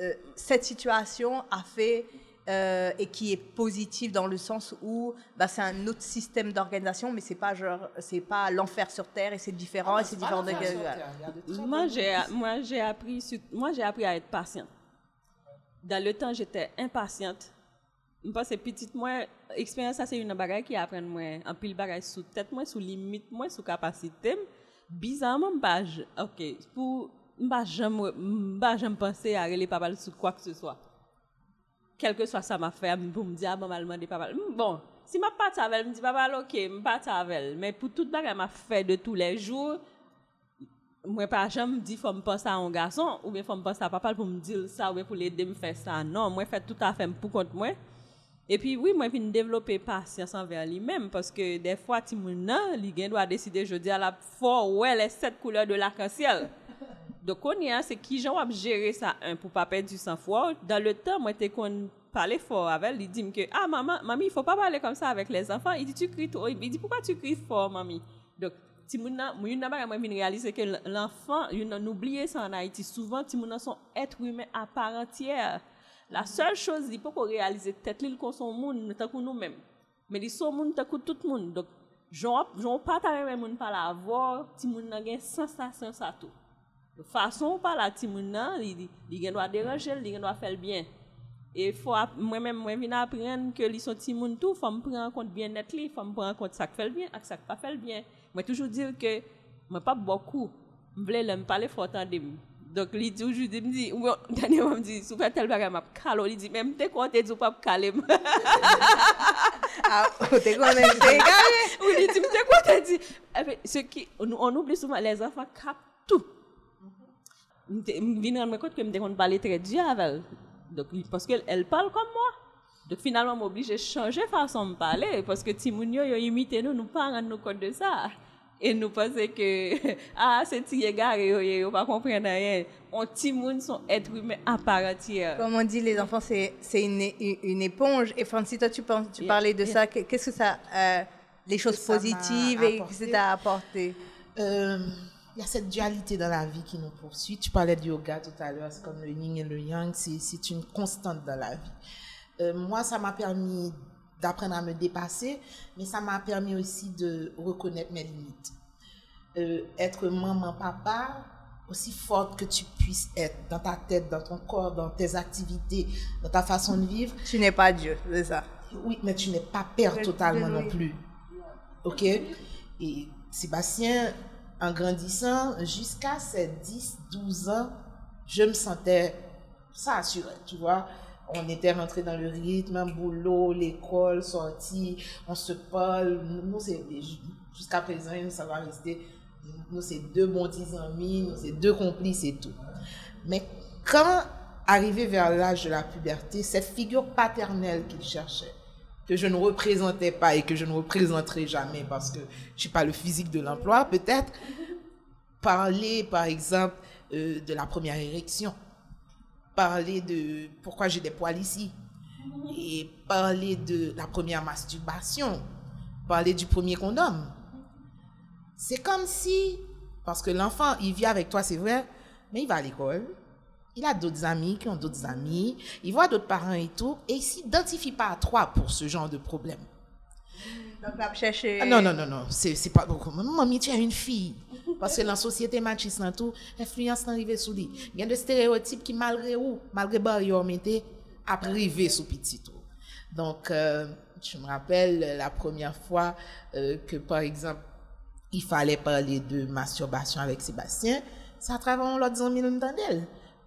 euh, cette situation a fait euh, et qui est positive dans le sens où bah, c'est un autre système d'organisation, mais c'est pas genre, c'est pas l'enfer sur terre et c'est différent et c'est différent de. Moi, j'ai, moi, j'ai appris, sur- moi, j'ai appris à être patiente. Dans le temps, j'étais impatiente. Parce que petite, moi, expérience, ça, c'est une bagaille qui apprend moi, en pile bagaille sous tête, moi, sous limite, moi, sous capacité. Bizarrement, j- ok, pour, m'pas jamais, m'pas jamais penser à aller papa sur quoi que ce soit. Quel que soit ça m'a fait, pour me dire, ah, bon, m'a demandé papa. Bon, si m'a pas avec, me dit papa, ok, m'a pas avec. Mais pour toute bagaille m'a fait de tous les jours, moi pas jamais dit faut me penser à un garçon ou bien faut me penser à papa pour me dire ça ou pour l'aider me faire ça non moi fait tout à fait pour compte moi et puis oui moi vinn développer patience envers lui-même parce que des fois ti moun nan doit décider je dis à la fois ouais les sept couleurs de l'arc-en-ciel donc on y a c'est qui j'en va gérer ça un pour pas perdre du sang-froid. Dans le temps moi t'es qu'on parlait fort avec elle il dit que ah maman mamie il faut pas parler comme ça avec les enfants. Il dit tu cries trop. Il dit pourquoi tu cries fort mamie donc ti moun nan moun nan bagay moi vinn réaliser que l'enfant yon nan oublier ça en Haïti. Souvent moun nan sont êtres humains à part entière. La seule chose il faut qu'on réaliser tête li qu'on son moun tant que nous mêmes mais ils sont moun tant que tout moun donc j'on j'on pas ta même moun pas la voir ti moun nan gen sensation ça tout Fason ou pala ti moun nan, li, li gen do a deranjel, li gen do a fel bien. E fwa, mwen men mwen vina apren ke li son ti moun tou, fwa m pren kont bien net li, fwa m pren kont sak fel bien, ak sak pa fel bien. Mwen toujou dir ke, mwen pa bokou, m vle lèm pale fwa tan dem. Donk li toujou di m di, mwen danye mwen di, sou fè tel bagay m ap kalo, li di, mwen te konte di ou pa ap kalem. Ou te konte di, ou li di, mwen te konte di. Epe, se ki, on ouble souman, les anfan kap tout. Je viens rendre compte que je me parler très dur avec elle. Donc, parce qu'elle elle parle comme moi. Donc, finalement, je suis obligée de changer façon de parler. Parce que Timoun yo, yo imité nous, nous pas rendre compte de ça. Et nous pensons que, ah, c'est petit égard, yo, yo, yo, pas comprendre rien. On Timoun sont êtres humains à part entière. Comme on dit, les enfants, c'est c'est une, éponge. Et Francis, toi, tu, penses, tu Yeah, parlais de yeah. ça. Que- Qu'est-ce que ça. euh, les choses Que positives et que apporté. ça t'a apporté? Euh, il y a cette dualité dans la vie qui nous poursuit. Tu parlais du yoga tout à l'heure, c'est comme le yin et le yang, c'est c'est une constante dans la vie. Euh, moi, ça m'a permis d'apprendre à me dépasser, mais ça m'a permis aussi de reconnaître mes limites. Euh, être maman, papa, aussi forte que tu puisses être dans ta tête, dans ton corps, dans tes activités, dans ta façon de vivre, Tu n'es pas Dieu, c'est ça. oui, mais tu n'es pas père totalement non plus. OK? Et Sébastien, en grandissant, jusqu'à ses 10, 12 ans, je me sentais ça assuré, tu vois. On était rentré dans le rythme, boulot, l'école, sortie, on se parle. Nous, jusqu'à présent, ça va rester. Nous, c'est deux bons 10 amis, nous, c'est deux complices et tout. Mais quand arrivé vers l'âge de la puberté, cette figure paternelle qu'il cherchait, que je ne représentais pas et que je ne représenterai jamais parce que je suis pas le physique de l'emploi, peut-être, parler, par exemple, euh, de la première érection, parler de pourquoi j'ai des poils ici, et parler de la première masturbation, parler du premier condom. C'est comme si, parce que l'enfant, il vit avec toi, c'est vrai, mais il va à l'école, il a d'autres amis qui ont d'autres amis, il voit d'autres parents et tout, et il s'identifie pas à toi pour ce genre de problème. Donc, on va chercher. Ah non, non, non, non, c'est pas beaucoup. Maman, tu es une fille. Parce que dans la société machiste, dans tout, l'influence n'est arrivée sous lui. Il y a des stéréotypes qui, malgré où, malgré barrière, mettaient à priver sous petit tout. Donc, euh, je me rappelle la première fois euh, que, par exemple, il fallait parler de masturbation avec Sébastien, c'est à travers l'autre nous d'elle.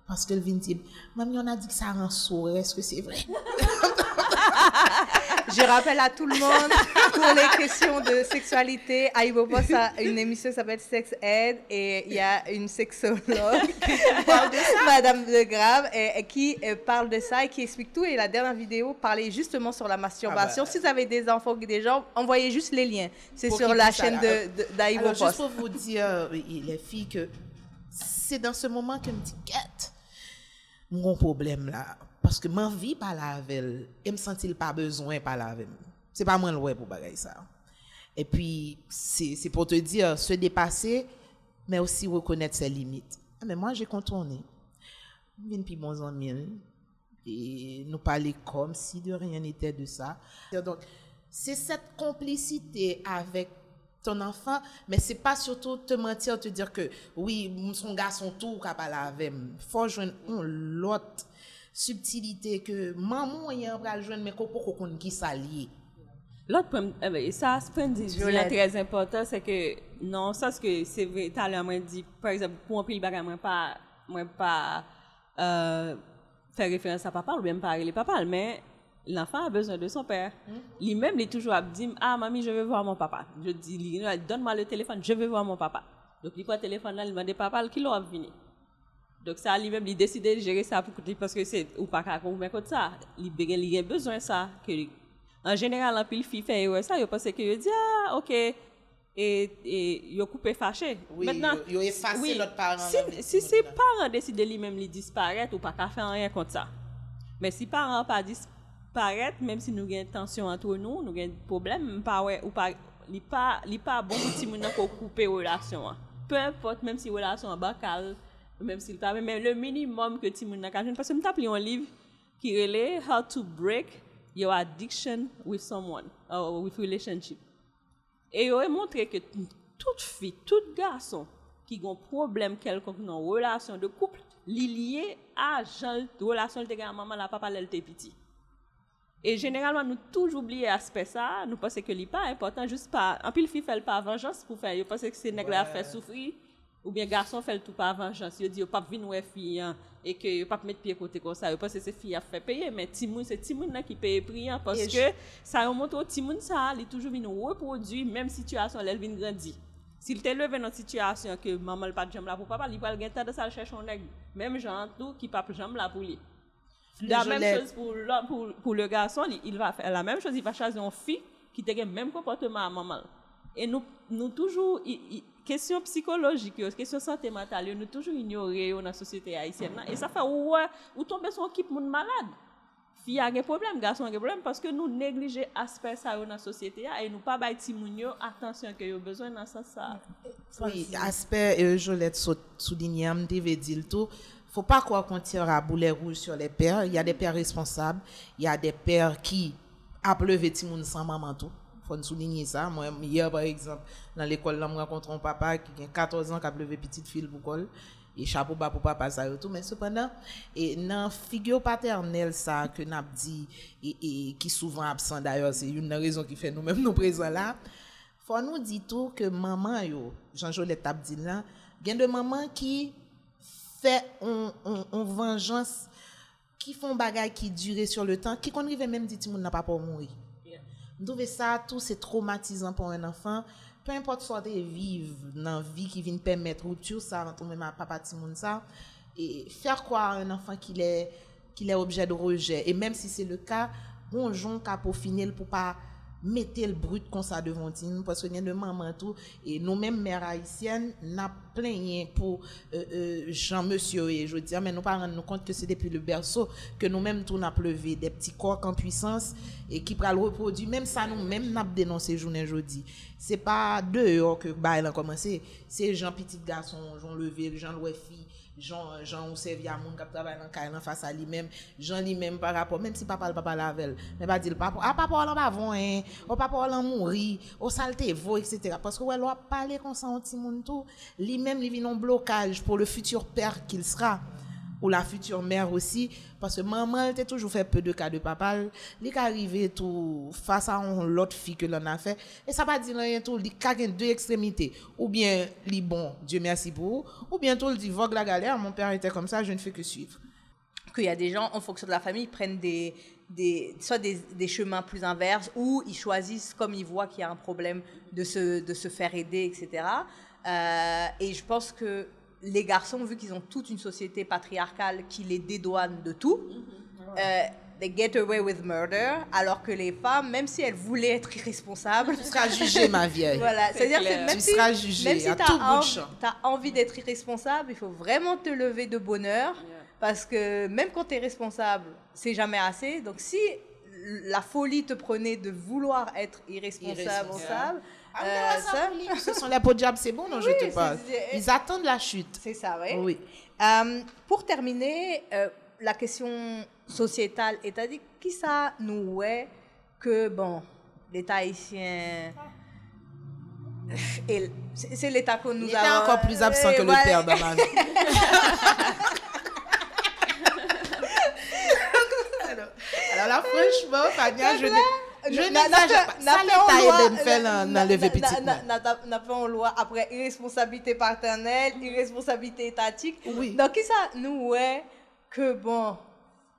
Parce que le vin dit, mamie, on a dit que ça rend sourd, est-ce que c'est vrai? Je rappelle à tout le monde, pour les questions de sexualité, à Ibopos a une émission qui s'appelle Sex Ed et il y a une sexologue Madame De Grave, et, et qui euh, parle de ça et qui explique tout. Et la dernière vidéo parlait justement sur la masturbation. Ah bah. Si vous avez des enfants ou des gens, envoyez juste les liens. C'est sur la chaîne aller- de, de, d'Aïbo Alors, juste pour vous dire, oui, les filles, que c'est dans ce moment que me dit, Kat, mon problème là. Parce que m'en vie pas la avec et me sentit pas besoin pas la avec c'est pas moi le pour bagaille ça. Et puis c'est pour te dire se dépasser mais aussi reconnaître ses limites. Ah, mais moi j'ai contourné. Viens puis bons amis et nous parler comme si de rien n'était de ça. Donc c'est cette complicité avec ton enfant, mais c'est pas surtout te mentir, te dire que oui, son garçon tout capable avec. Faut joindre un l'autre subtilité que maman y a pas joindre mais qu'on qu'on qui s'allie. L'autre point, eh ben, ça, c'est un point très important, c'est que, non, ça, c'est que c'est vrai, t'as l'air, dit, par exemple, pour un pays, moi, pas, moi, pas, euh, faire référence à papa, ou bien parler papa, mais l'enfant a besoin de son père. Lui-même, il est toujours à dire Ah, mamie, je veux voir mon papa. Je dis Donne-moi le téléphone, je veux voir mon papa. Donc, il prend le téléphone là, il demande papa qui l'a venu. Donc, ça, lui-même, il décide de gérer ça pour, parce que c'est ou pas qu'on met comme ça. Il a besoin de ça. Que, en général, un pile fille fait ça, il pense que il dit Ah, ok. Et, et il a coupé fâché. Oui, Maintenant, il a effacé oui, l'autre parent. Si, si ses parents décident lui-même de disparaître ou pas qu'à faire rien contre ça. Mais si parents pas disparaître, paret, menm si nou gen tensyon antre nou, nou gen problem, pa we, ou pa, li pa, li pa bon pou ti moun nan ko koupe relasyon an. Pe import, menm si relasyon an bakal, menm si lta, menm le minimum ke ti moun nan kajoun, pasè mta pli yon liv ki rele How to Break Your Addiction with Someone, or with Relationship. E yo e montre ke tout fi, tout gason ki gon problem kelkonk nan relasyon de kouple, li liye a jan relasyon lte gen a maman la papa lel te piti. E generalman nou touj oubliye aspe sa, nou pase ke li pa important, jist pa, anpil fi fel pa avanjans pou fel, yo pase ke se neg la fe soufri, ou bien garson fel tou pa avanjans, yo di yo pap vin wè fiyan, e ke yo pap met piye kote kon sa, yo pase se fiyan fe peye, men timoun, se timoun nan ki peye priyan, paske sa yo monto timoun sa, li toujou vin reprodui, menm situasyon lèl vin grandi. Sil te leve nan situasyon ke mamal pat jam la pou papa, li pal gen ta de sal chèchon neg, menm jan tou ki pap jam la pou li. La même chose pour, pour, pour, le garçon, il, va faire la même chose, il va choisir une fille qui a le même comportement à maman. Et nous, nous toujours, question psychologique, question santé mentale, nous toujours ignorer dans la société haïtienne. Et ça fait ouais, ou tomber sur équipe monde malade? Fille a des problèmes, garçon a des problèmes parce que nous négligeons aspect ça dans la société et nous pas bailler attention que ont besoin dans ça ça. Oui, aspect euh, je l'ai souligné, je devais dire tout faut pas croire qu'on tire à boulet rouge sur les pères. Il y a des pères responsables, il y a des pères qui a pleuvé Timoun sans maman tout. Faut nous souligner ça. Moi, hier, par exemple, dans l'école, là, je rencontre un papa qui a 14 ans, qui a pleuvé petite fille pour l'école. Et chapeau bas pour papa, ça et tout. Mais cependant, et dans figure paternelle, ça, que n'a dit, et, et, qui souvent absent d'ailleurs, c'est une raison qui fait nous-mêmes nous présents là. Faut nous dire tout que maman, yo, Jean-Jolette dit là, il y a de mamans qui fè on venjans ki fon bagay ki dure sur le tan, ki konrive menm diti moun nan pa pou moui. Yeah. Mdouve sa, tou se traumatizan pou an anfan, pe import sote vive nan vi ki vin pèmèt routur sa, an tou menman pa pati moun sa, e fèr kwa an anfan ki lè obje de reje, e menm si se le ka, bon jon ka pou finil pou pa mettez le brut comme ça devant nous parce que de maman tout et nous-mêmes mères haïtiennes n'a plein pour euh, euh, Jean monsieur et je dis mais nous pas rendre nous compte que c'est depuis le berceau que nous-mêmes tout n'a pleuvé des petits corps en puissance et qui pral reproduire même ça nous même n'a dénoncé journée jeudi c'est pas dehors que bah a commencé. C'est Jean petit garçon Jean levé Jean loué fille Jean, Jean ou servi à moun carré face à lui-même, Jean lui-même par rapport, même si papa le papa lavel, mais pas dire papa, ah papa on va voir hein, oh papa on mourir, oh saleté vo etc. Parce que ouais, on parler comme ça tout, lui-même il vit un blocage pour le futur père qu'il sera ou la future mère aussi, parce que maman, elle toujours fait peu de cas de papa, elle est arrivé tout face à l'autre fille que l'on a fait, et ça va dire rien tout, il a deux extrémités, ou bien, il bon, Dieu merci pour vous, ou bien tout, il dit, vogue la galère, mon père était comme ça, je ne fais que suivre. Qu'il y a des gens, en fonction de la famille, ils prennent des, des, soit des, des, chemins plus inverses, ou ils choisissent, comme ils voient qu'il y a un problème, de se, de se faire aider, etc. Euh, et je pense que les garçons, vu qu'ils ont toute une société patriarcale qui les dédouane de tout, euh, they get away with murder, alors que les femmes, même si elles voulaient être irresponsables... Tu seras jugée, ma vieille. voilà, c'est-à-dire que même tu si, seras jugée même si tu as, envie d'être irresponsable, il faut vraiment te lever de bonheur parce que même quand tu es responsable, c'est jamais assez. Donc si la folie te prenait de vouloir être irresponsable, Irresponsable. Ah, euh, ouais, ça, ce sont les peaux de diable, c'est bon dont je te parle. Ils attendent la chute. c'est ça, oui. Oui. Euh, pour terminer, euh, la question sociétale, c'est-à-dire qui ça nous est que, bon, l'État haïtien... C'est l'État que nous Il avons... est encore plus absent que le père dans ma vie. alors, alors là, franchement, Fania, je n'ai- je n'exagère pas. Ça, fait l'État en loi- après irresponsabilité paternelle, irresponsabilité étatique. Oui. Donc, qui ça nous ouais que bon.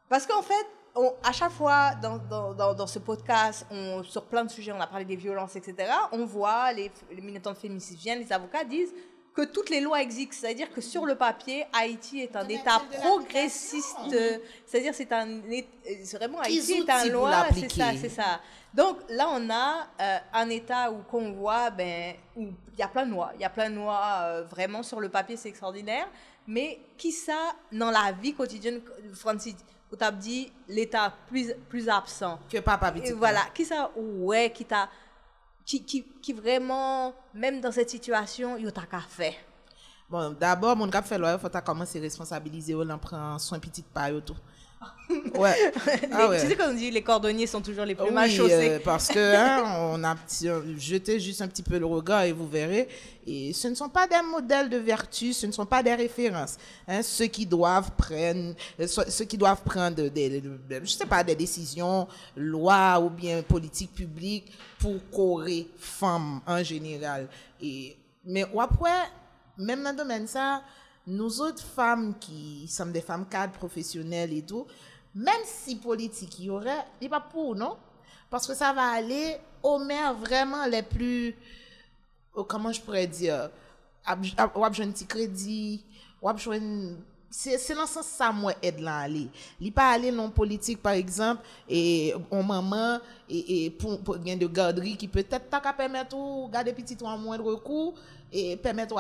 Parce qu'en fait, on- à chaque fois dans, dans, dans, dans ce podcast, on, sur plein de sujets, on a parlé des violences, etc. On voit les, les militants féministes viennent, les avocats disent que toutes les lois existent. C'est-à-dire que sur le papier, Haïti est un État progressiste. euh, C'est-à-dire c'est un euh, c'est vraiment Haïti est un loi, c'est ça, c'est ça. Donc là, on a euh, un État où qu'on voit, ben, où il y a plein de lois, il y a plein de lois euh, vraiment sur le papier, c'est extraordinaire. Mais qui ça dans la vie quotidienne, Francis, où t'as dit l'État plus plus absent? Que papa Et voilà, qui ça, ouais, qui t'a, qui, vraiment, même dans cette situation, il t'a qu'à faire. Bon, d'abord, mon cap fait faut commencer à responsabiliser, on en prend soin petite part et tout. Ouais. Ah Les- ouais. Tu sais qu'on dit les cordonniers sont toujours les plus Oui, euh, parce que hein, on a petit- jeté juste un petit peu le regard et vous verrez. Et ce ne sont pas des modèles de vertu, ce ne sont pas des références. Hein, ceux qui doivent prendre, euh, ceux qui doivent prendre des, je sais pas, des décisions, lois ou bien politiques publiques pour correr femmes en général. Et mais après, même dans le domaine ça, nous autres femmes qui sommes des femmes cadres professionnelles et tout, même si politique il y aurait, il n'est pas pour, non? Parce que ça va aller aux mères vraiment les plus, oh, comment je pourrais dire, ou jwenn ti kredi, ou c'est dans ce sens ça moi aide là aller li pas aller non politique par exemple et on maman et, pour pour gain de garderie qui peut-être ta permettre ou garder petit à moindre coût et permettre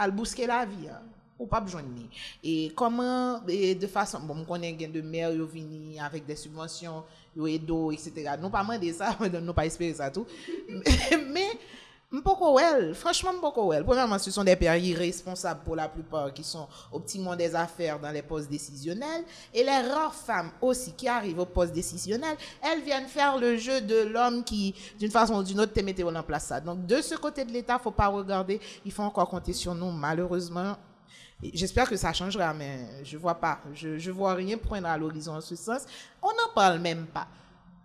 al bouske la vi ya. Ou pa bjwen ni. E koman, e de fason, bon, m konen gen de mer yo vini avèk de subwansyon, yo edo, etc. Nou pa mande sa, nou pa espere sa tou. Men, Mpoko well, franchement Mpoko well. Premièrement, ce sont des pères irresponsables pour la plupart qui sont au petit monde des affaires dans les postes décisionnels. Et les rares femmes aussi qui arrivent au poste décisionnel, elles viennent faire le jeu de l'homme qui, d'une façon ou d'une autre, te mettait en place ça. Donc, de ce côté de l'État, faut pas regarder. Il faut encore compter sur nous, malheureusement. J'espère que ça changera, mais je vois pas. Je, je vois rien poindre à l'horizon en ce sens. On n'en parle même pas.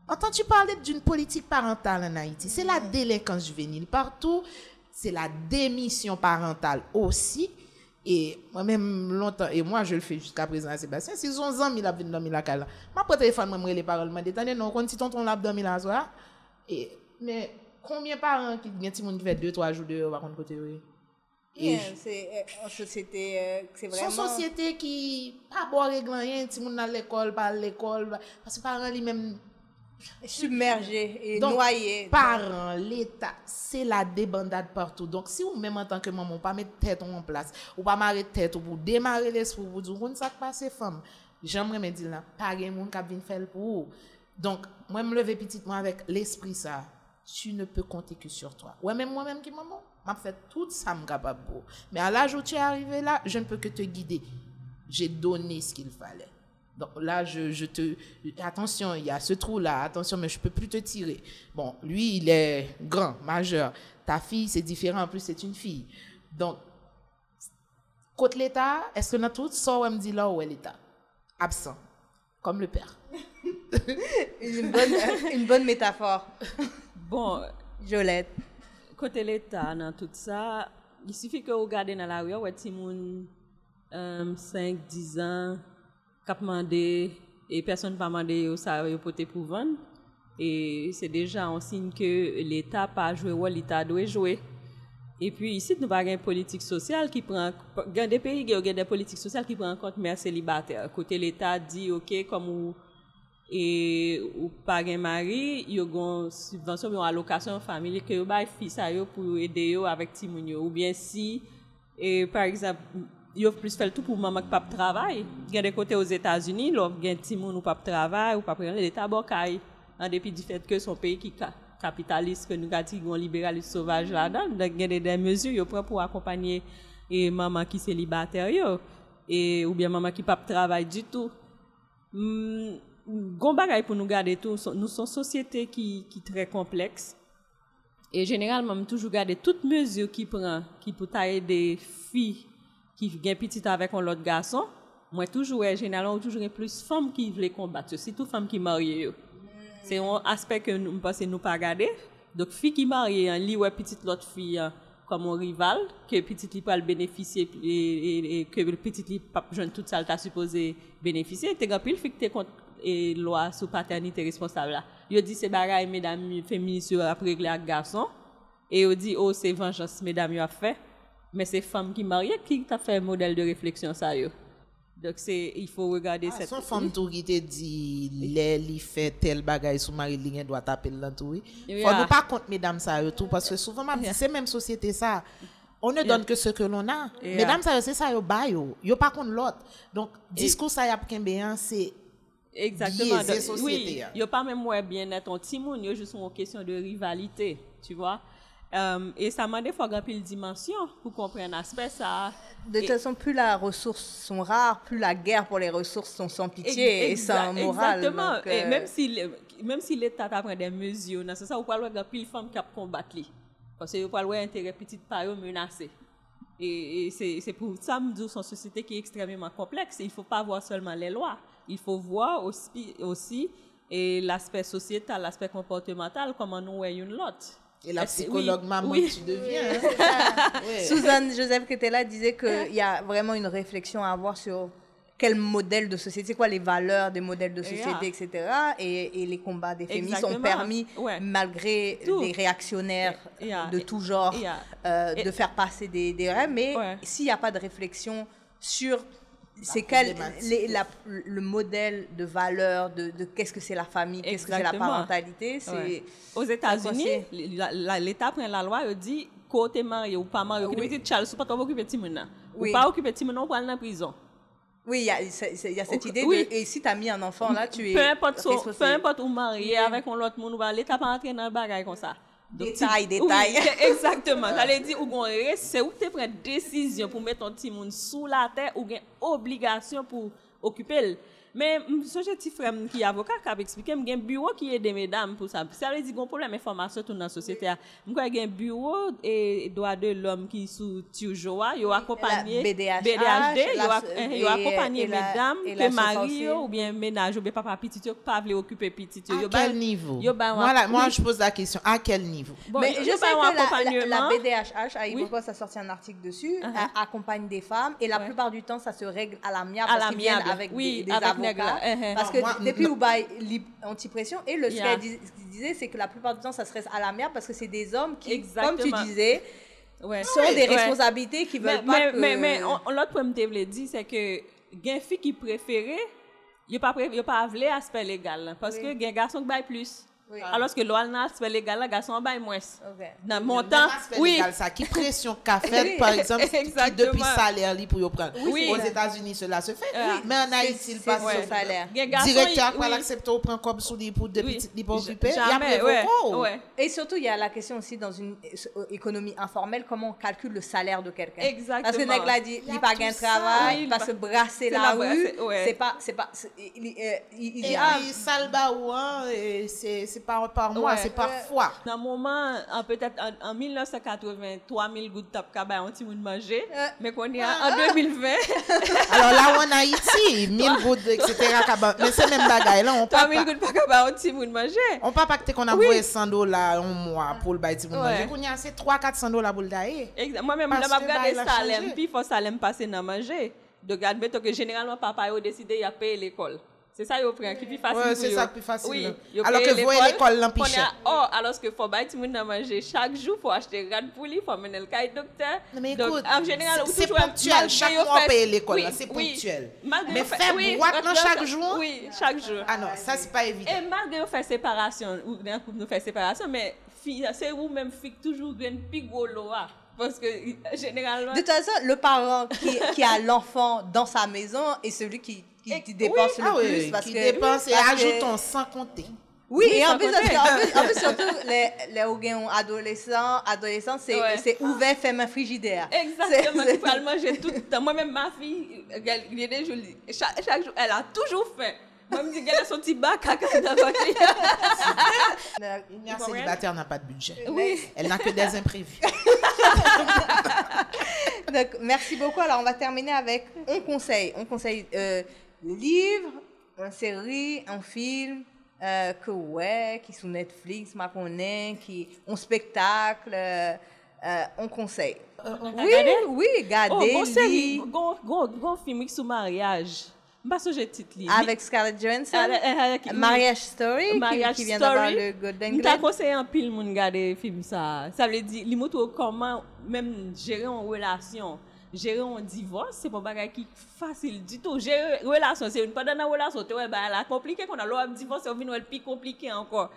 Entends-tu parler d'une politique parentale en Haïti. C'est la délinquance juvénile partout, c'est la démission parentale aussi. Et moi-même, longtemps, et moi, je le fais jusqu'à présent à Sébastien, si son zan il a venu dans la cale, ma pour téléphone, moi, les paroles, m'a dit, non, quand si tonton l'a dormi la soir, et, mais combien parents qui viennent, si on fait deux, trois jours de, on va contre côté, oui. Yeah, c'est euh, une société, euh, c'est vraiment... Son société qui, pas boire règle, rien, si moun à l'école, pas à l'école, parce que parents, lui-même, submergé et Donc, noyé. parents, l'État, c'est la débandade partout. Donc, si vous, même en tant que maman, pas mettre tête en place, ou pas marrer tête, ou pour démarrer l'esprit, pour dire, on ça passe femme. J'aimerais me dire là, pas de monde qui vient faire pour vous. Donc, moi, me lever petitement avec l'esprit ça. Tu ne peux compter que sur toi. Ouais, même moi-même qui maman, m'a fait tout ça, me capable. Mais à l'âge où tu es arrivé là, je ne peux que te guider. J'ai donné ce qu'il fallait. Donc là, je, je te... Attention, il y a ce trou-là, attention, mais je peux plus te tirer. Bon, lui, il est grand, majeur. Ta fille, c'est différent, en plus, c'est une fille. Donc, côté l'État, est-ce que dans tout ça, on me dit là où est l'État Absent, comme le père. Une bonne, une bonne métaphore. Bon, Jolette. côté l'État, dans tout ça, il suffit que vous regardez dans la rue, ouais, ti moun euh, 5, 10 ans, kap mande, e person pa mande yo sa yo pote pou vande, e se deja an sin ke l'Etat pa jwe wò, l'Etat dwe jwe. E pi isit nou va gen politik sosyal ki pren, gen de peyi gen gen de politik sosyal ki pren kont mer selibater. Kote l'Etat di, ok, kom ou, e, ou pa gen mari, yo gon subvensyon, yon alokasyon familye ke yo bay fisa yo pou ede yo avèk timoun yo. Ou bien si, e, par exemple, yo plus fait tout pour maman qui pas travail. Il y a des côtés aux États-Unis, là, il y a petit monde ou pas travail ou pas prendre l'état bancaire en dépit du fait que son pays qui ca- capitaliste que nous avons libéralisme sauvage là-dedans, donc il y a des, des mesures pour accompagner et maman qui célibataire yo, et ou bien maman qui pas travail du tout. Hmm, Gon pour nous garder tout, nous sommes société qui qui très complexe. Et généralement, toujours garder toutes mesures qui prend, qui pour aider filles ki gen pitit avèk an lot gason, mwen toujou e genalon ou toujou e plus fòm ki vle kombat yo, sitou fòm ki marye yo. Se yon aspek ke nou mpase nou pa gade, dok fi ki marye an li wè pitit lot fi an komon rival, ke pitit li pal benefisye, e, e, e ke pitit li pap joun tout sal ta suppose benefisye, te gen pil fi ki te kont e lwa sou paternite responsable la. Yo di se bagay medam feminist yo ap regle ak gason, e yo di, oh se venjans medam yo ap fey, mais c'est femme qui mariée qui t'a fait un modèle de réflexion ça yo. Donc c'est il faut regarder Ah, cette Son femme tout qui te dit, les li fait tel bagay sous mari li doit taper là tout. Yeah. Faut nous pas compte mesdames ça yo tout parce que souvent m'a dit c'est même société ça. On ne donne que ce que l'on a. Yeah. Mesdames ça c'est ça yo ba yo. Yo pas contre l'autre. Donc discours ça y a c'est Exactement. Donc, oui, il n'y a pas même ouais, bien être un petit monde, il y a juste une question de rivalité, tu vois. Euh, et ça m'a des fois pile dimension pour comprendre l'aspect ça. De toute façon, plus la ressources sont rares, plus la guerre pour les ressources sont sans pitié et sans morale. Exactement. Donc, Et euh, même si même si l'État prend des mesures, dans ce sens, on parle de pile femme qui lui. Parce que on parle de intérêt petite part menacé. Et, et c'est pour ça que nous une société qui est extrêmement complexe. Il ne faut pas voir seulement les lois. Il faut voir aussi, aussi l'aspect sociétal, l'aspect comportemental, comment nous voyons l'autre. Et la Est-ce- psychologue oui, maman oui. tu deviens. hein. Ouais. Suzanne Joseph Ketela disait qu'il y a vraiment une réflexion à avoir sur quel modèle de société, quoi les valeurs des modèles de société, Yeah. etc. Et, et les combats des féministes ont Exactement. permis, Ouais. malgré Tout. les réactionnaires Yeah. de tout genre, Yeah. euh, Et- de faire passer des, des rêves. Mais Ouais. s'il n'y a pas de réflexion sur c'est quel problématique. les- la- le modèle de valeur de, de qu'est-ce que c'est la famille, qu'est-ce que c'est la parentalité, c'est Ouais. Aux États-Unis, l'État prend la loi, il dit côté marié ou pas marié, Oui. petit Charles, ou pas de Timona. Oui. Ou pas occupé de Timona, on prend dans la prison. Oui, il y a, y cette idée oui. de. Et si tu as mis un enfant là, tu es. Peu importe, peu importe où marié Oui. avec un autre monde, l'État pas entrer dans le bagage comme ça. Detay, detay. Exactement. Tale di ou gon rese, ou te pren desisyon pou met ton timoun sou la te, ou gen obligasyon pou okupel. Mais ce petit frère qui est avocat qui a expliqué, il y a un bureau qui aide mesdames pour ça. Ça veut dire qu'il y a un problème d'information tout dans la société. Il y a un bureau et droit de l'homme qui est sous toujours, il a accompagné BDHD, il a et- il a accompagné mesdames que mari ou bien ménage ou bien papa petit yo pas veut occuper petit yo. À quel niveau? un- Moi, là, moi oui. je pose la question. À quel niveau? Bon, mais yo- je sais que la, BDHH, à. Ivoire, ça a sorti un article dessus, Uh-huh. a- accompagne des femmes et la plupart du temps, ça se règle à l'amiable parce qu'ils viennent avec des, des avocats. Nègre là, uh-huh. Parce que Non, moi, depuis. Ubaï, libre anti-pression, et le ce Yeah. qu'elle dis- disait, c'est que la plupart du temps, ça se reste à l'amiable parce que c'est des hommes qui, Exactement. comme tu disais, Ouais. sont Ouais. des Ouais. responsabilités qui Mais, veulent pas mais, que... mais, mais on- l'autre point que je voulais dire, c'est que il y a une fille qui préférait, il n'y a pas, pas avlé aspect légal. Parce Oui. que il y a un garçon qui baille plus. Oui. Alors que n'a aspect légal, le garçon baille moins. Dans mon Le temps, oui. ça, qui pression qu'a fait, par exemple, qui depuis salaire pour y prendre. Oui, Aux c'est. États-unis, cela se fait. Oui. Mais en C'est- Haïti, il c'est passe son sur- salaire. A un Directeur il- l'accepte au prend comme sous des pour des. Il y a Jamais, ouais. ouais. Et surtout, il y a la question aussi dans une euh, économie informelle, comment on calcule le salaire de quelqu'un. Exactement. Parce que nèg là dit, Il a il pas tout gain de ça. travail, il va se brasser c'est la rue, ouais. c'est pas, c'est pas, c'est- il, euh, dit, ah, puis, salba ou hein, et c'est c'est par, par mois, Ouais. c'est par fois. Dans un moment, en peut-être en, en 1980, 3000 gouttes de tape cabane, on t'y manger. Euh, mais qu'on est en, en 2020, Alors là, en Haïti, 1000 gouttes, etc. kaba- Mais c'est même bagaille là, on 3000 pas gouttes de cabane, on t'y manger. on pas pacté qu'on a Oui. envoyé 100 dollars un mois pour le bail Ouais. manger. Qu'on y a c'est 3 400 dollars pour le dailler. Moi-même, je vais que regarder a Salem, puis il faut Salem passer dans manger. Donc, admettons que généralement, papa a décidé de payer l'école. C'est ça, il prend, qui est plus facile. Ouais, pour c'est yo. ça qui est plus facile, Oui. là. yo Alors paye que voyer l'école, l'en qu'on pichet. a- Oh, alors que faut bailler tout le monde dans manger chaque jour, faut acheter rad pour lui, faut mener le cahier docteur. Non, mais Donc, écoute, en général, c'est- ou c'est ponctuel. Chaque yo mois, payer l'école, oui, c'est ponctuel. Mais yo faire oui, boîte dans maintenant, chaque ça- jour? Oui, chaque jour. Ah non, ça c'est pas évident. Et malgré faire séparation, ou d'un coup nous faire séparation, mais c'est vous même fi toujours une plus gros loa Parce que généralement. De toute façon, le parent qui, qui a l'enfant dans sa maison est celui qui, qui, qui dépense le Ah oui, plus. Parce qui que, dépense et parce que- ajoutons sans compter. Oui, Oui, et en plus, parce que- en plus, en plus, surtout, les, les adolescents, adolescents, c'est Ouais. c'est ouvert, ferme un frigidaire. Exactement, C'est- le manger tout le temps. Moi-même, ma fille, des jours, chaque, chaque jour, elle a toujours faim. Moi, je me dis qu'elle a son petit bac à côté La- mère célibataire n'a pas de budget. Oui. Elle n'a que des imprévus. Donc, merci beaucoup. Alors, on va terminer avec on conseille. On conseille euh, livre, une série, un film euh, que ouais, qui sont Netflix, ma connaît, qui un spectacle, euh, euh, on conseille. oui, oui, Oh, regardez, lit, bon, bon, bon film qui sous mariage. Je si j'ai titre. avec Scarlett Johansson? Avec- Mariage Story, qui- Mariage qui, vient d'avoir le Golden Je Globe. conseillé un pile moun regarder film ça. Ça veut dire comment même gérer une relation, gérer un divorce, c'est pas bagay qui facile du tout. Gérer relation, c'est une pendant une relation, tu vois la compliqué qu'on a l'autre divorce, on vient plus compliqué encore.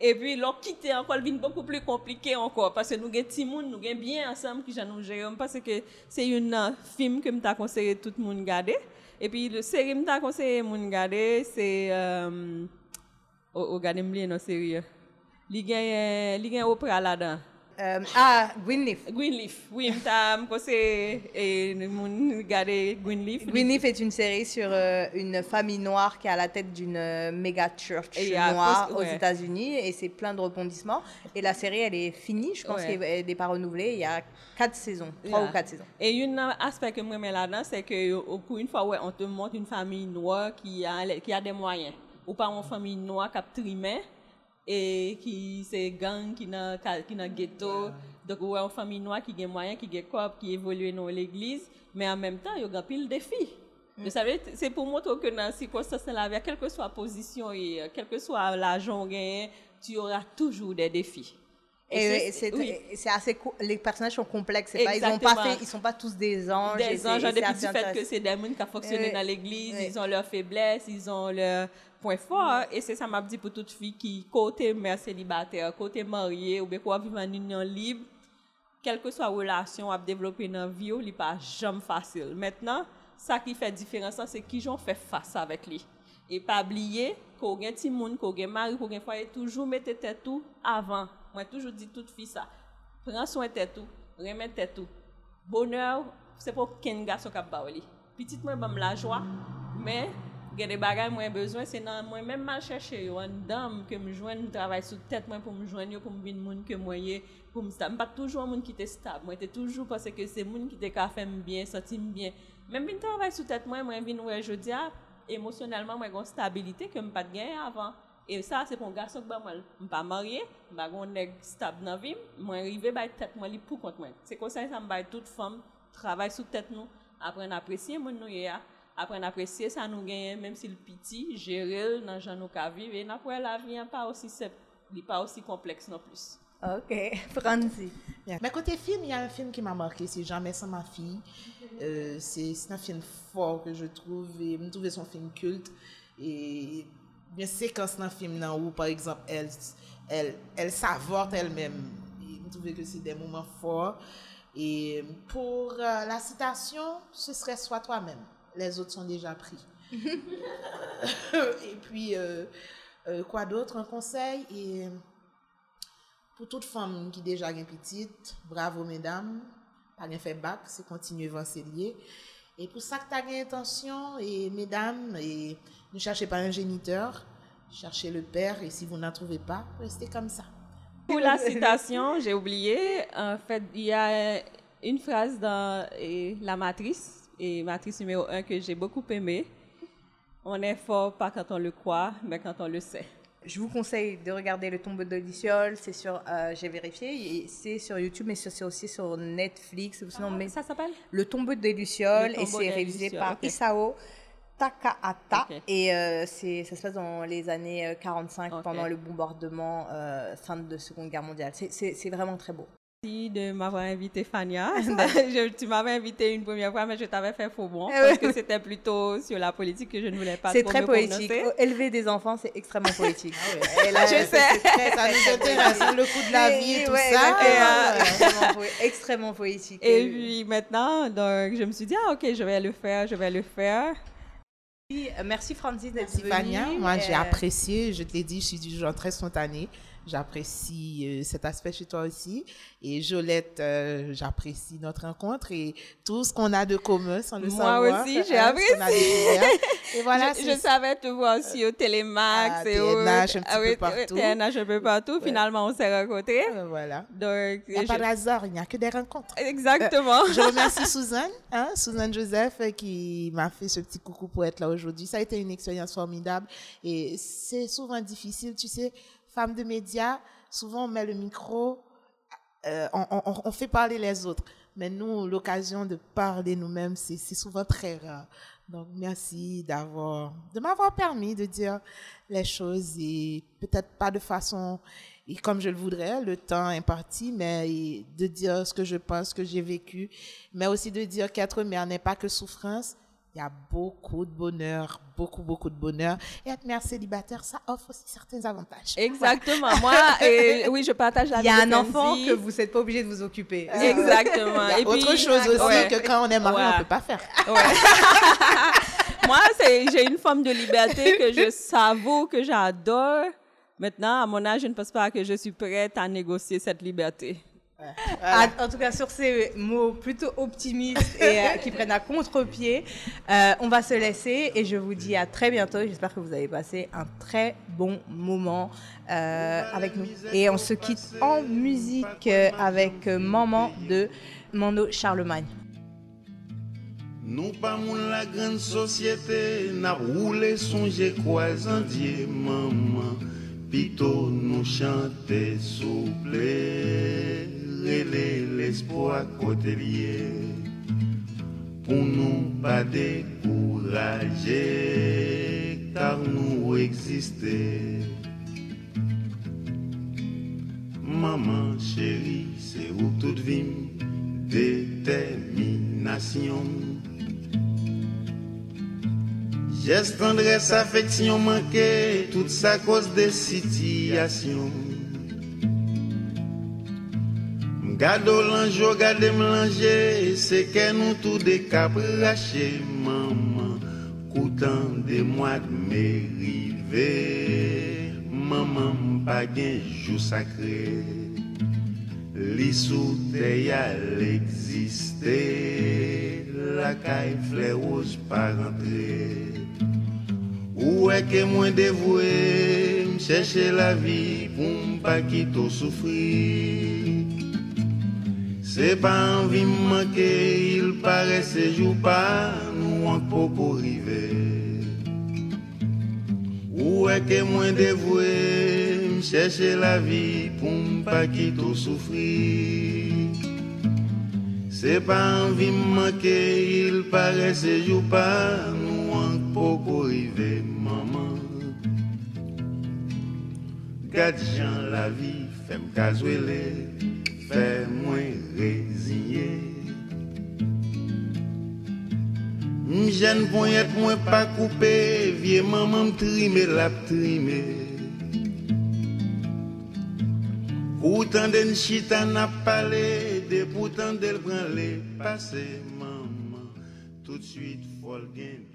Et puis l'autre quitter encore vient beaucoup plus compliqué encore parce que nous avons petit monde, nous avons bien ensemble qui nous gérons parce que c'est une euh, film que m'ta conseillé tout le monde regarder. Et puis le série m'ta conseillé moun regarder, c'est euh, Oh, oh, regardez moi non sérieux. Li gen li gen opéra là-dedans. Euh, ah, Greenleaf. Greenleaf. Oui, Greenleaf. Greenleaf est une série sur euh, une famille noire qui est à la tête d'une euh, méga church Et noire aux ouais. États-Unis et c'est plein de rebondissements. Et la série, elle est finie, je pense Ouais. qu'elle n'est pas renouvelée. Il y a quatre saisons, trois Yeah. ou quatre saisons. Et un aspect que moi j'aime là-dedans, c'est que coup, une fois, ouais, on te montre une famille noire qui a, qui a des moyens. Ou pas une famille noire qui a trimé et qui c'est gang qui n'a qui n'a ghetto. Donc ouais, une famille noire qui a des moyens, qui a corps, qui évolue dans l'église, mais en même temps, il y a pile défis. Vous savez, c'est pour montrer que dans ces circonstances-là, quelle que soit la position et euh, quel que soit l'argent gagné, tu auras toujours des défis. Et, c'est oui. assez les personnages sont complexes. Pas, ils ont pas fait, ils sont pas tous des anges. des anges, depuis du fait que c'est des gens qui ont fonctionné Oui. dans l'église, Oui. ils ont leurs faiblesses, ils ont leurs point fort, et c'est ça m'a dit pour toute fille qui, côté mère célibataire, côté mariée, ou bien quoi vivre en union libre, quelle que soit la relation à développer dans la vie, n'est pas jamais facile. Maintenant, ça qui fait différence, c'est qui j'en fait face avec lui. Et pas oublier qu'on gagne petit monde, qu'on gagne mari, qu'on gagne foyer, toujours mettre tête tout avant. Moi, toujours dit toute fille ça. Prends soin de tête tout, remets tête tout. Bonheur, c'est pour qu'un garçon qui a Petite moi, la joie, mais gen de bagay mwen bezwen, se nan mwen men mal chèche yo, an dam ke m jwen, m travay sou tèt mwen pou m jwen yo, pou m vin moun ke mwen ye, pou m stab. M pat toujou an moun ki te stab, mwen te toujou pase ke se moun ki te ka fèm bien, sotim bien. Men vin travay sou tèt mwen, mwen vin wè jodi a, ah, emosyonelman mwen kon stabilite ke m pat gen avan. E sa se pon gasok ba mwen, m pa marye, bagon neg stab nan vim, mwen rive bay tèt mwen li pou kont mwen. Se konsey sa m bay tout fòm, travay sou tèt nou, apren apresye moun nou ye a, apren apresye sa nou genyen, menm si l piti, jerel nan jan nou ka vive, e napwen la vyen pa osi sep, li pa osi kompleks nan plus. Ok, Franzi. Yeah. Mè kote film, y a un film ki m'a marke, si Jamais sans ma fille, euh, c'est un film fort que je trouve, mou trouve son film culte, et bien séquence nan film nan ou, par exemple, elle, elle, elle s'avorte elle-même, mou trouve que c'est des moments forts, et pour euh, la citation, ce serait soit toi-même. Les autres sont déjà pris. et puis, euh, euh, quoi d'autre Un conseil? Et pour toute femme qui déjà une petite, bravo mesdames, pas fait bac, c'est continuer lié. Et pour ça que tu as une intention, et mesdames, et ne cherchez pas un géniteur, cherchez le père, et si vous n'en trouvez pas, restez comme ça. Pour la citation, j'ai oublié, en fait, il y a une phrase dans La Matrice, et Matrice numéro 1 que j'ai beaucoup aimé. On est fort pas quand on le croit, mais quand on le sait. Je vous conseille de regarder Le tombeau de Luciole. C'est sur, euh, j'ai vérifié, c'est sur YouTube, mais c'est aussi sur Netflix. Sinon, mais Ça s'appelle Le tombeau de Lucioles Le et c'est réalisé par ok. Isao Takahata et euh, c'est ça se passe dans les années euh, 45 Ok. pendant le bombardement euh, fin de Seconde Guerre mondiale. C'est vraiment très beau. Merci de m'avoir invité, Fania. Je- tu m'avais invité une première fois, mais je t'avais fait faux bon Eh parce que c'était plutôt sur la politique que je ne voulais pas C'est très me poétique. prononcer. Élever des enfants, c'est extrêmement poétique. Et là, Je sais. très- ça nous intéresse, le coût de la vie et tout Ouais, ça. exactement. Euh, extrêmement, poé- extrêmement poétique. Et puis maintenant, donc, je me suis dit, ah ok, je vais le faire, je vais le faire. merci Francis d'être venue. Fania. Moi, j'ai Euh, apprécié, je te l'ai dit, je suis du genre très spontané. J'apprécie euh, cet aspect chez toi aussi. Et Jolette, euh, j'apprécie notre rencontre et tout ce qu'on a de commun sans le Moi savoir. aussi, j'ai hein, ce qu'on a découvert. Et voilà, je, savais te voir aussi au Télémax Ah, et au TNH un petit ah peu oui, partout. TNH un peu partout. Finalement, on s'est rencontrés. Euh, voilà. Donc, Il n'y a je- pas de hasard, il n'y a que des rencontres. Exactement. Je remercie Suzanne, hein, Suzanne Joseph, qui m'a fait ce petit coucou pour être là aujourd'hui. Ça a été une expérience formidable et c'est souvent difficile, tu sais, femme de médias, souvent on met le micro, euh, on, fait parler les autres. Mais nous, l'occasion de parler nous-mêmes, c'est souvent très rare. Donc, merci de m'avoir permis de dire les choses et peut-être pas de façon et comme je le voudrais, le temps imparti, mais de dire ce que je pense, ce que j'ai vécu, mais aussi de dire qu'être mère n'est pas que souffrance. Il y a beaucoup de bonheur, beaucoup, beaucoup de bonheur. Et être mère célibataire, ça offre aussi certains avantages. Exactement. Moi, et, oui, je partage la Il y a un enfant que vous n'êtes pas obligé de vous occuper. Exactement. Il y a Et autre puis- chose aussi Ouais. que quand on est marié, Ouais. on ne peut pas faire. Ouais. Moi, c'est, j'ai une forme de liberté que je savoure, que j'adore. Maintenant, à mon âge, je ne pense pas que je suis prête à négocier cette liberté. Ah, en tout cas, sur ces mots plutôt optimistes et euh, qui prennent à contre-pied, euh, on va se laisser et je vous dis à très bientôt. J'espère que vous avez passé un très bon moment euh, avec nous. Et on se quitte en musique euh, avec euh, Maman de Mando Charlemagne. Nou pa moun la gran sosyete, na sonje kwa zandye maman, pito nou chante souple, rele l'espoir kote liye, pou nou pa dekouraje, kar nou eksiste. Maman chérie, c'est où toute vie, détermination. Geste, tendresse, affection manquée, tout ça cause des situations. Gado l'anjo, gade c'est que nous tout des cabrachés, maman. Coutant des mois de m'ériver, maman pas gen jou sacré. Li sou te yal existe, la caille fleur rose pas rentré. Ou que moins dévoué, m'chercher la vie pour m'pas quitter souffrir? C'est pas envie me manquer, il paraît ces jours pas nous en pour arriver. Ou est que moins dévoué, chercher la vie pour m'pas quitter souffrir? C'est pas envie me manquer, il paraît ces jours pas nous en pour arriver, maman. Gade Jean la vie, fait m'cazouele, fait moins résigné. M'jeune poignette moins pas coupé, vieux maman m'trime la trime. Pourtant den chita n'a parlé, de pourtant del prend les maman. Tout de suite, faut le gain de l'eau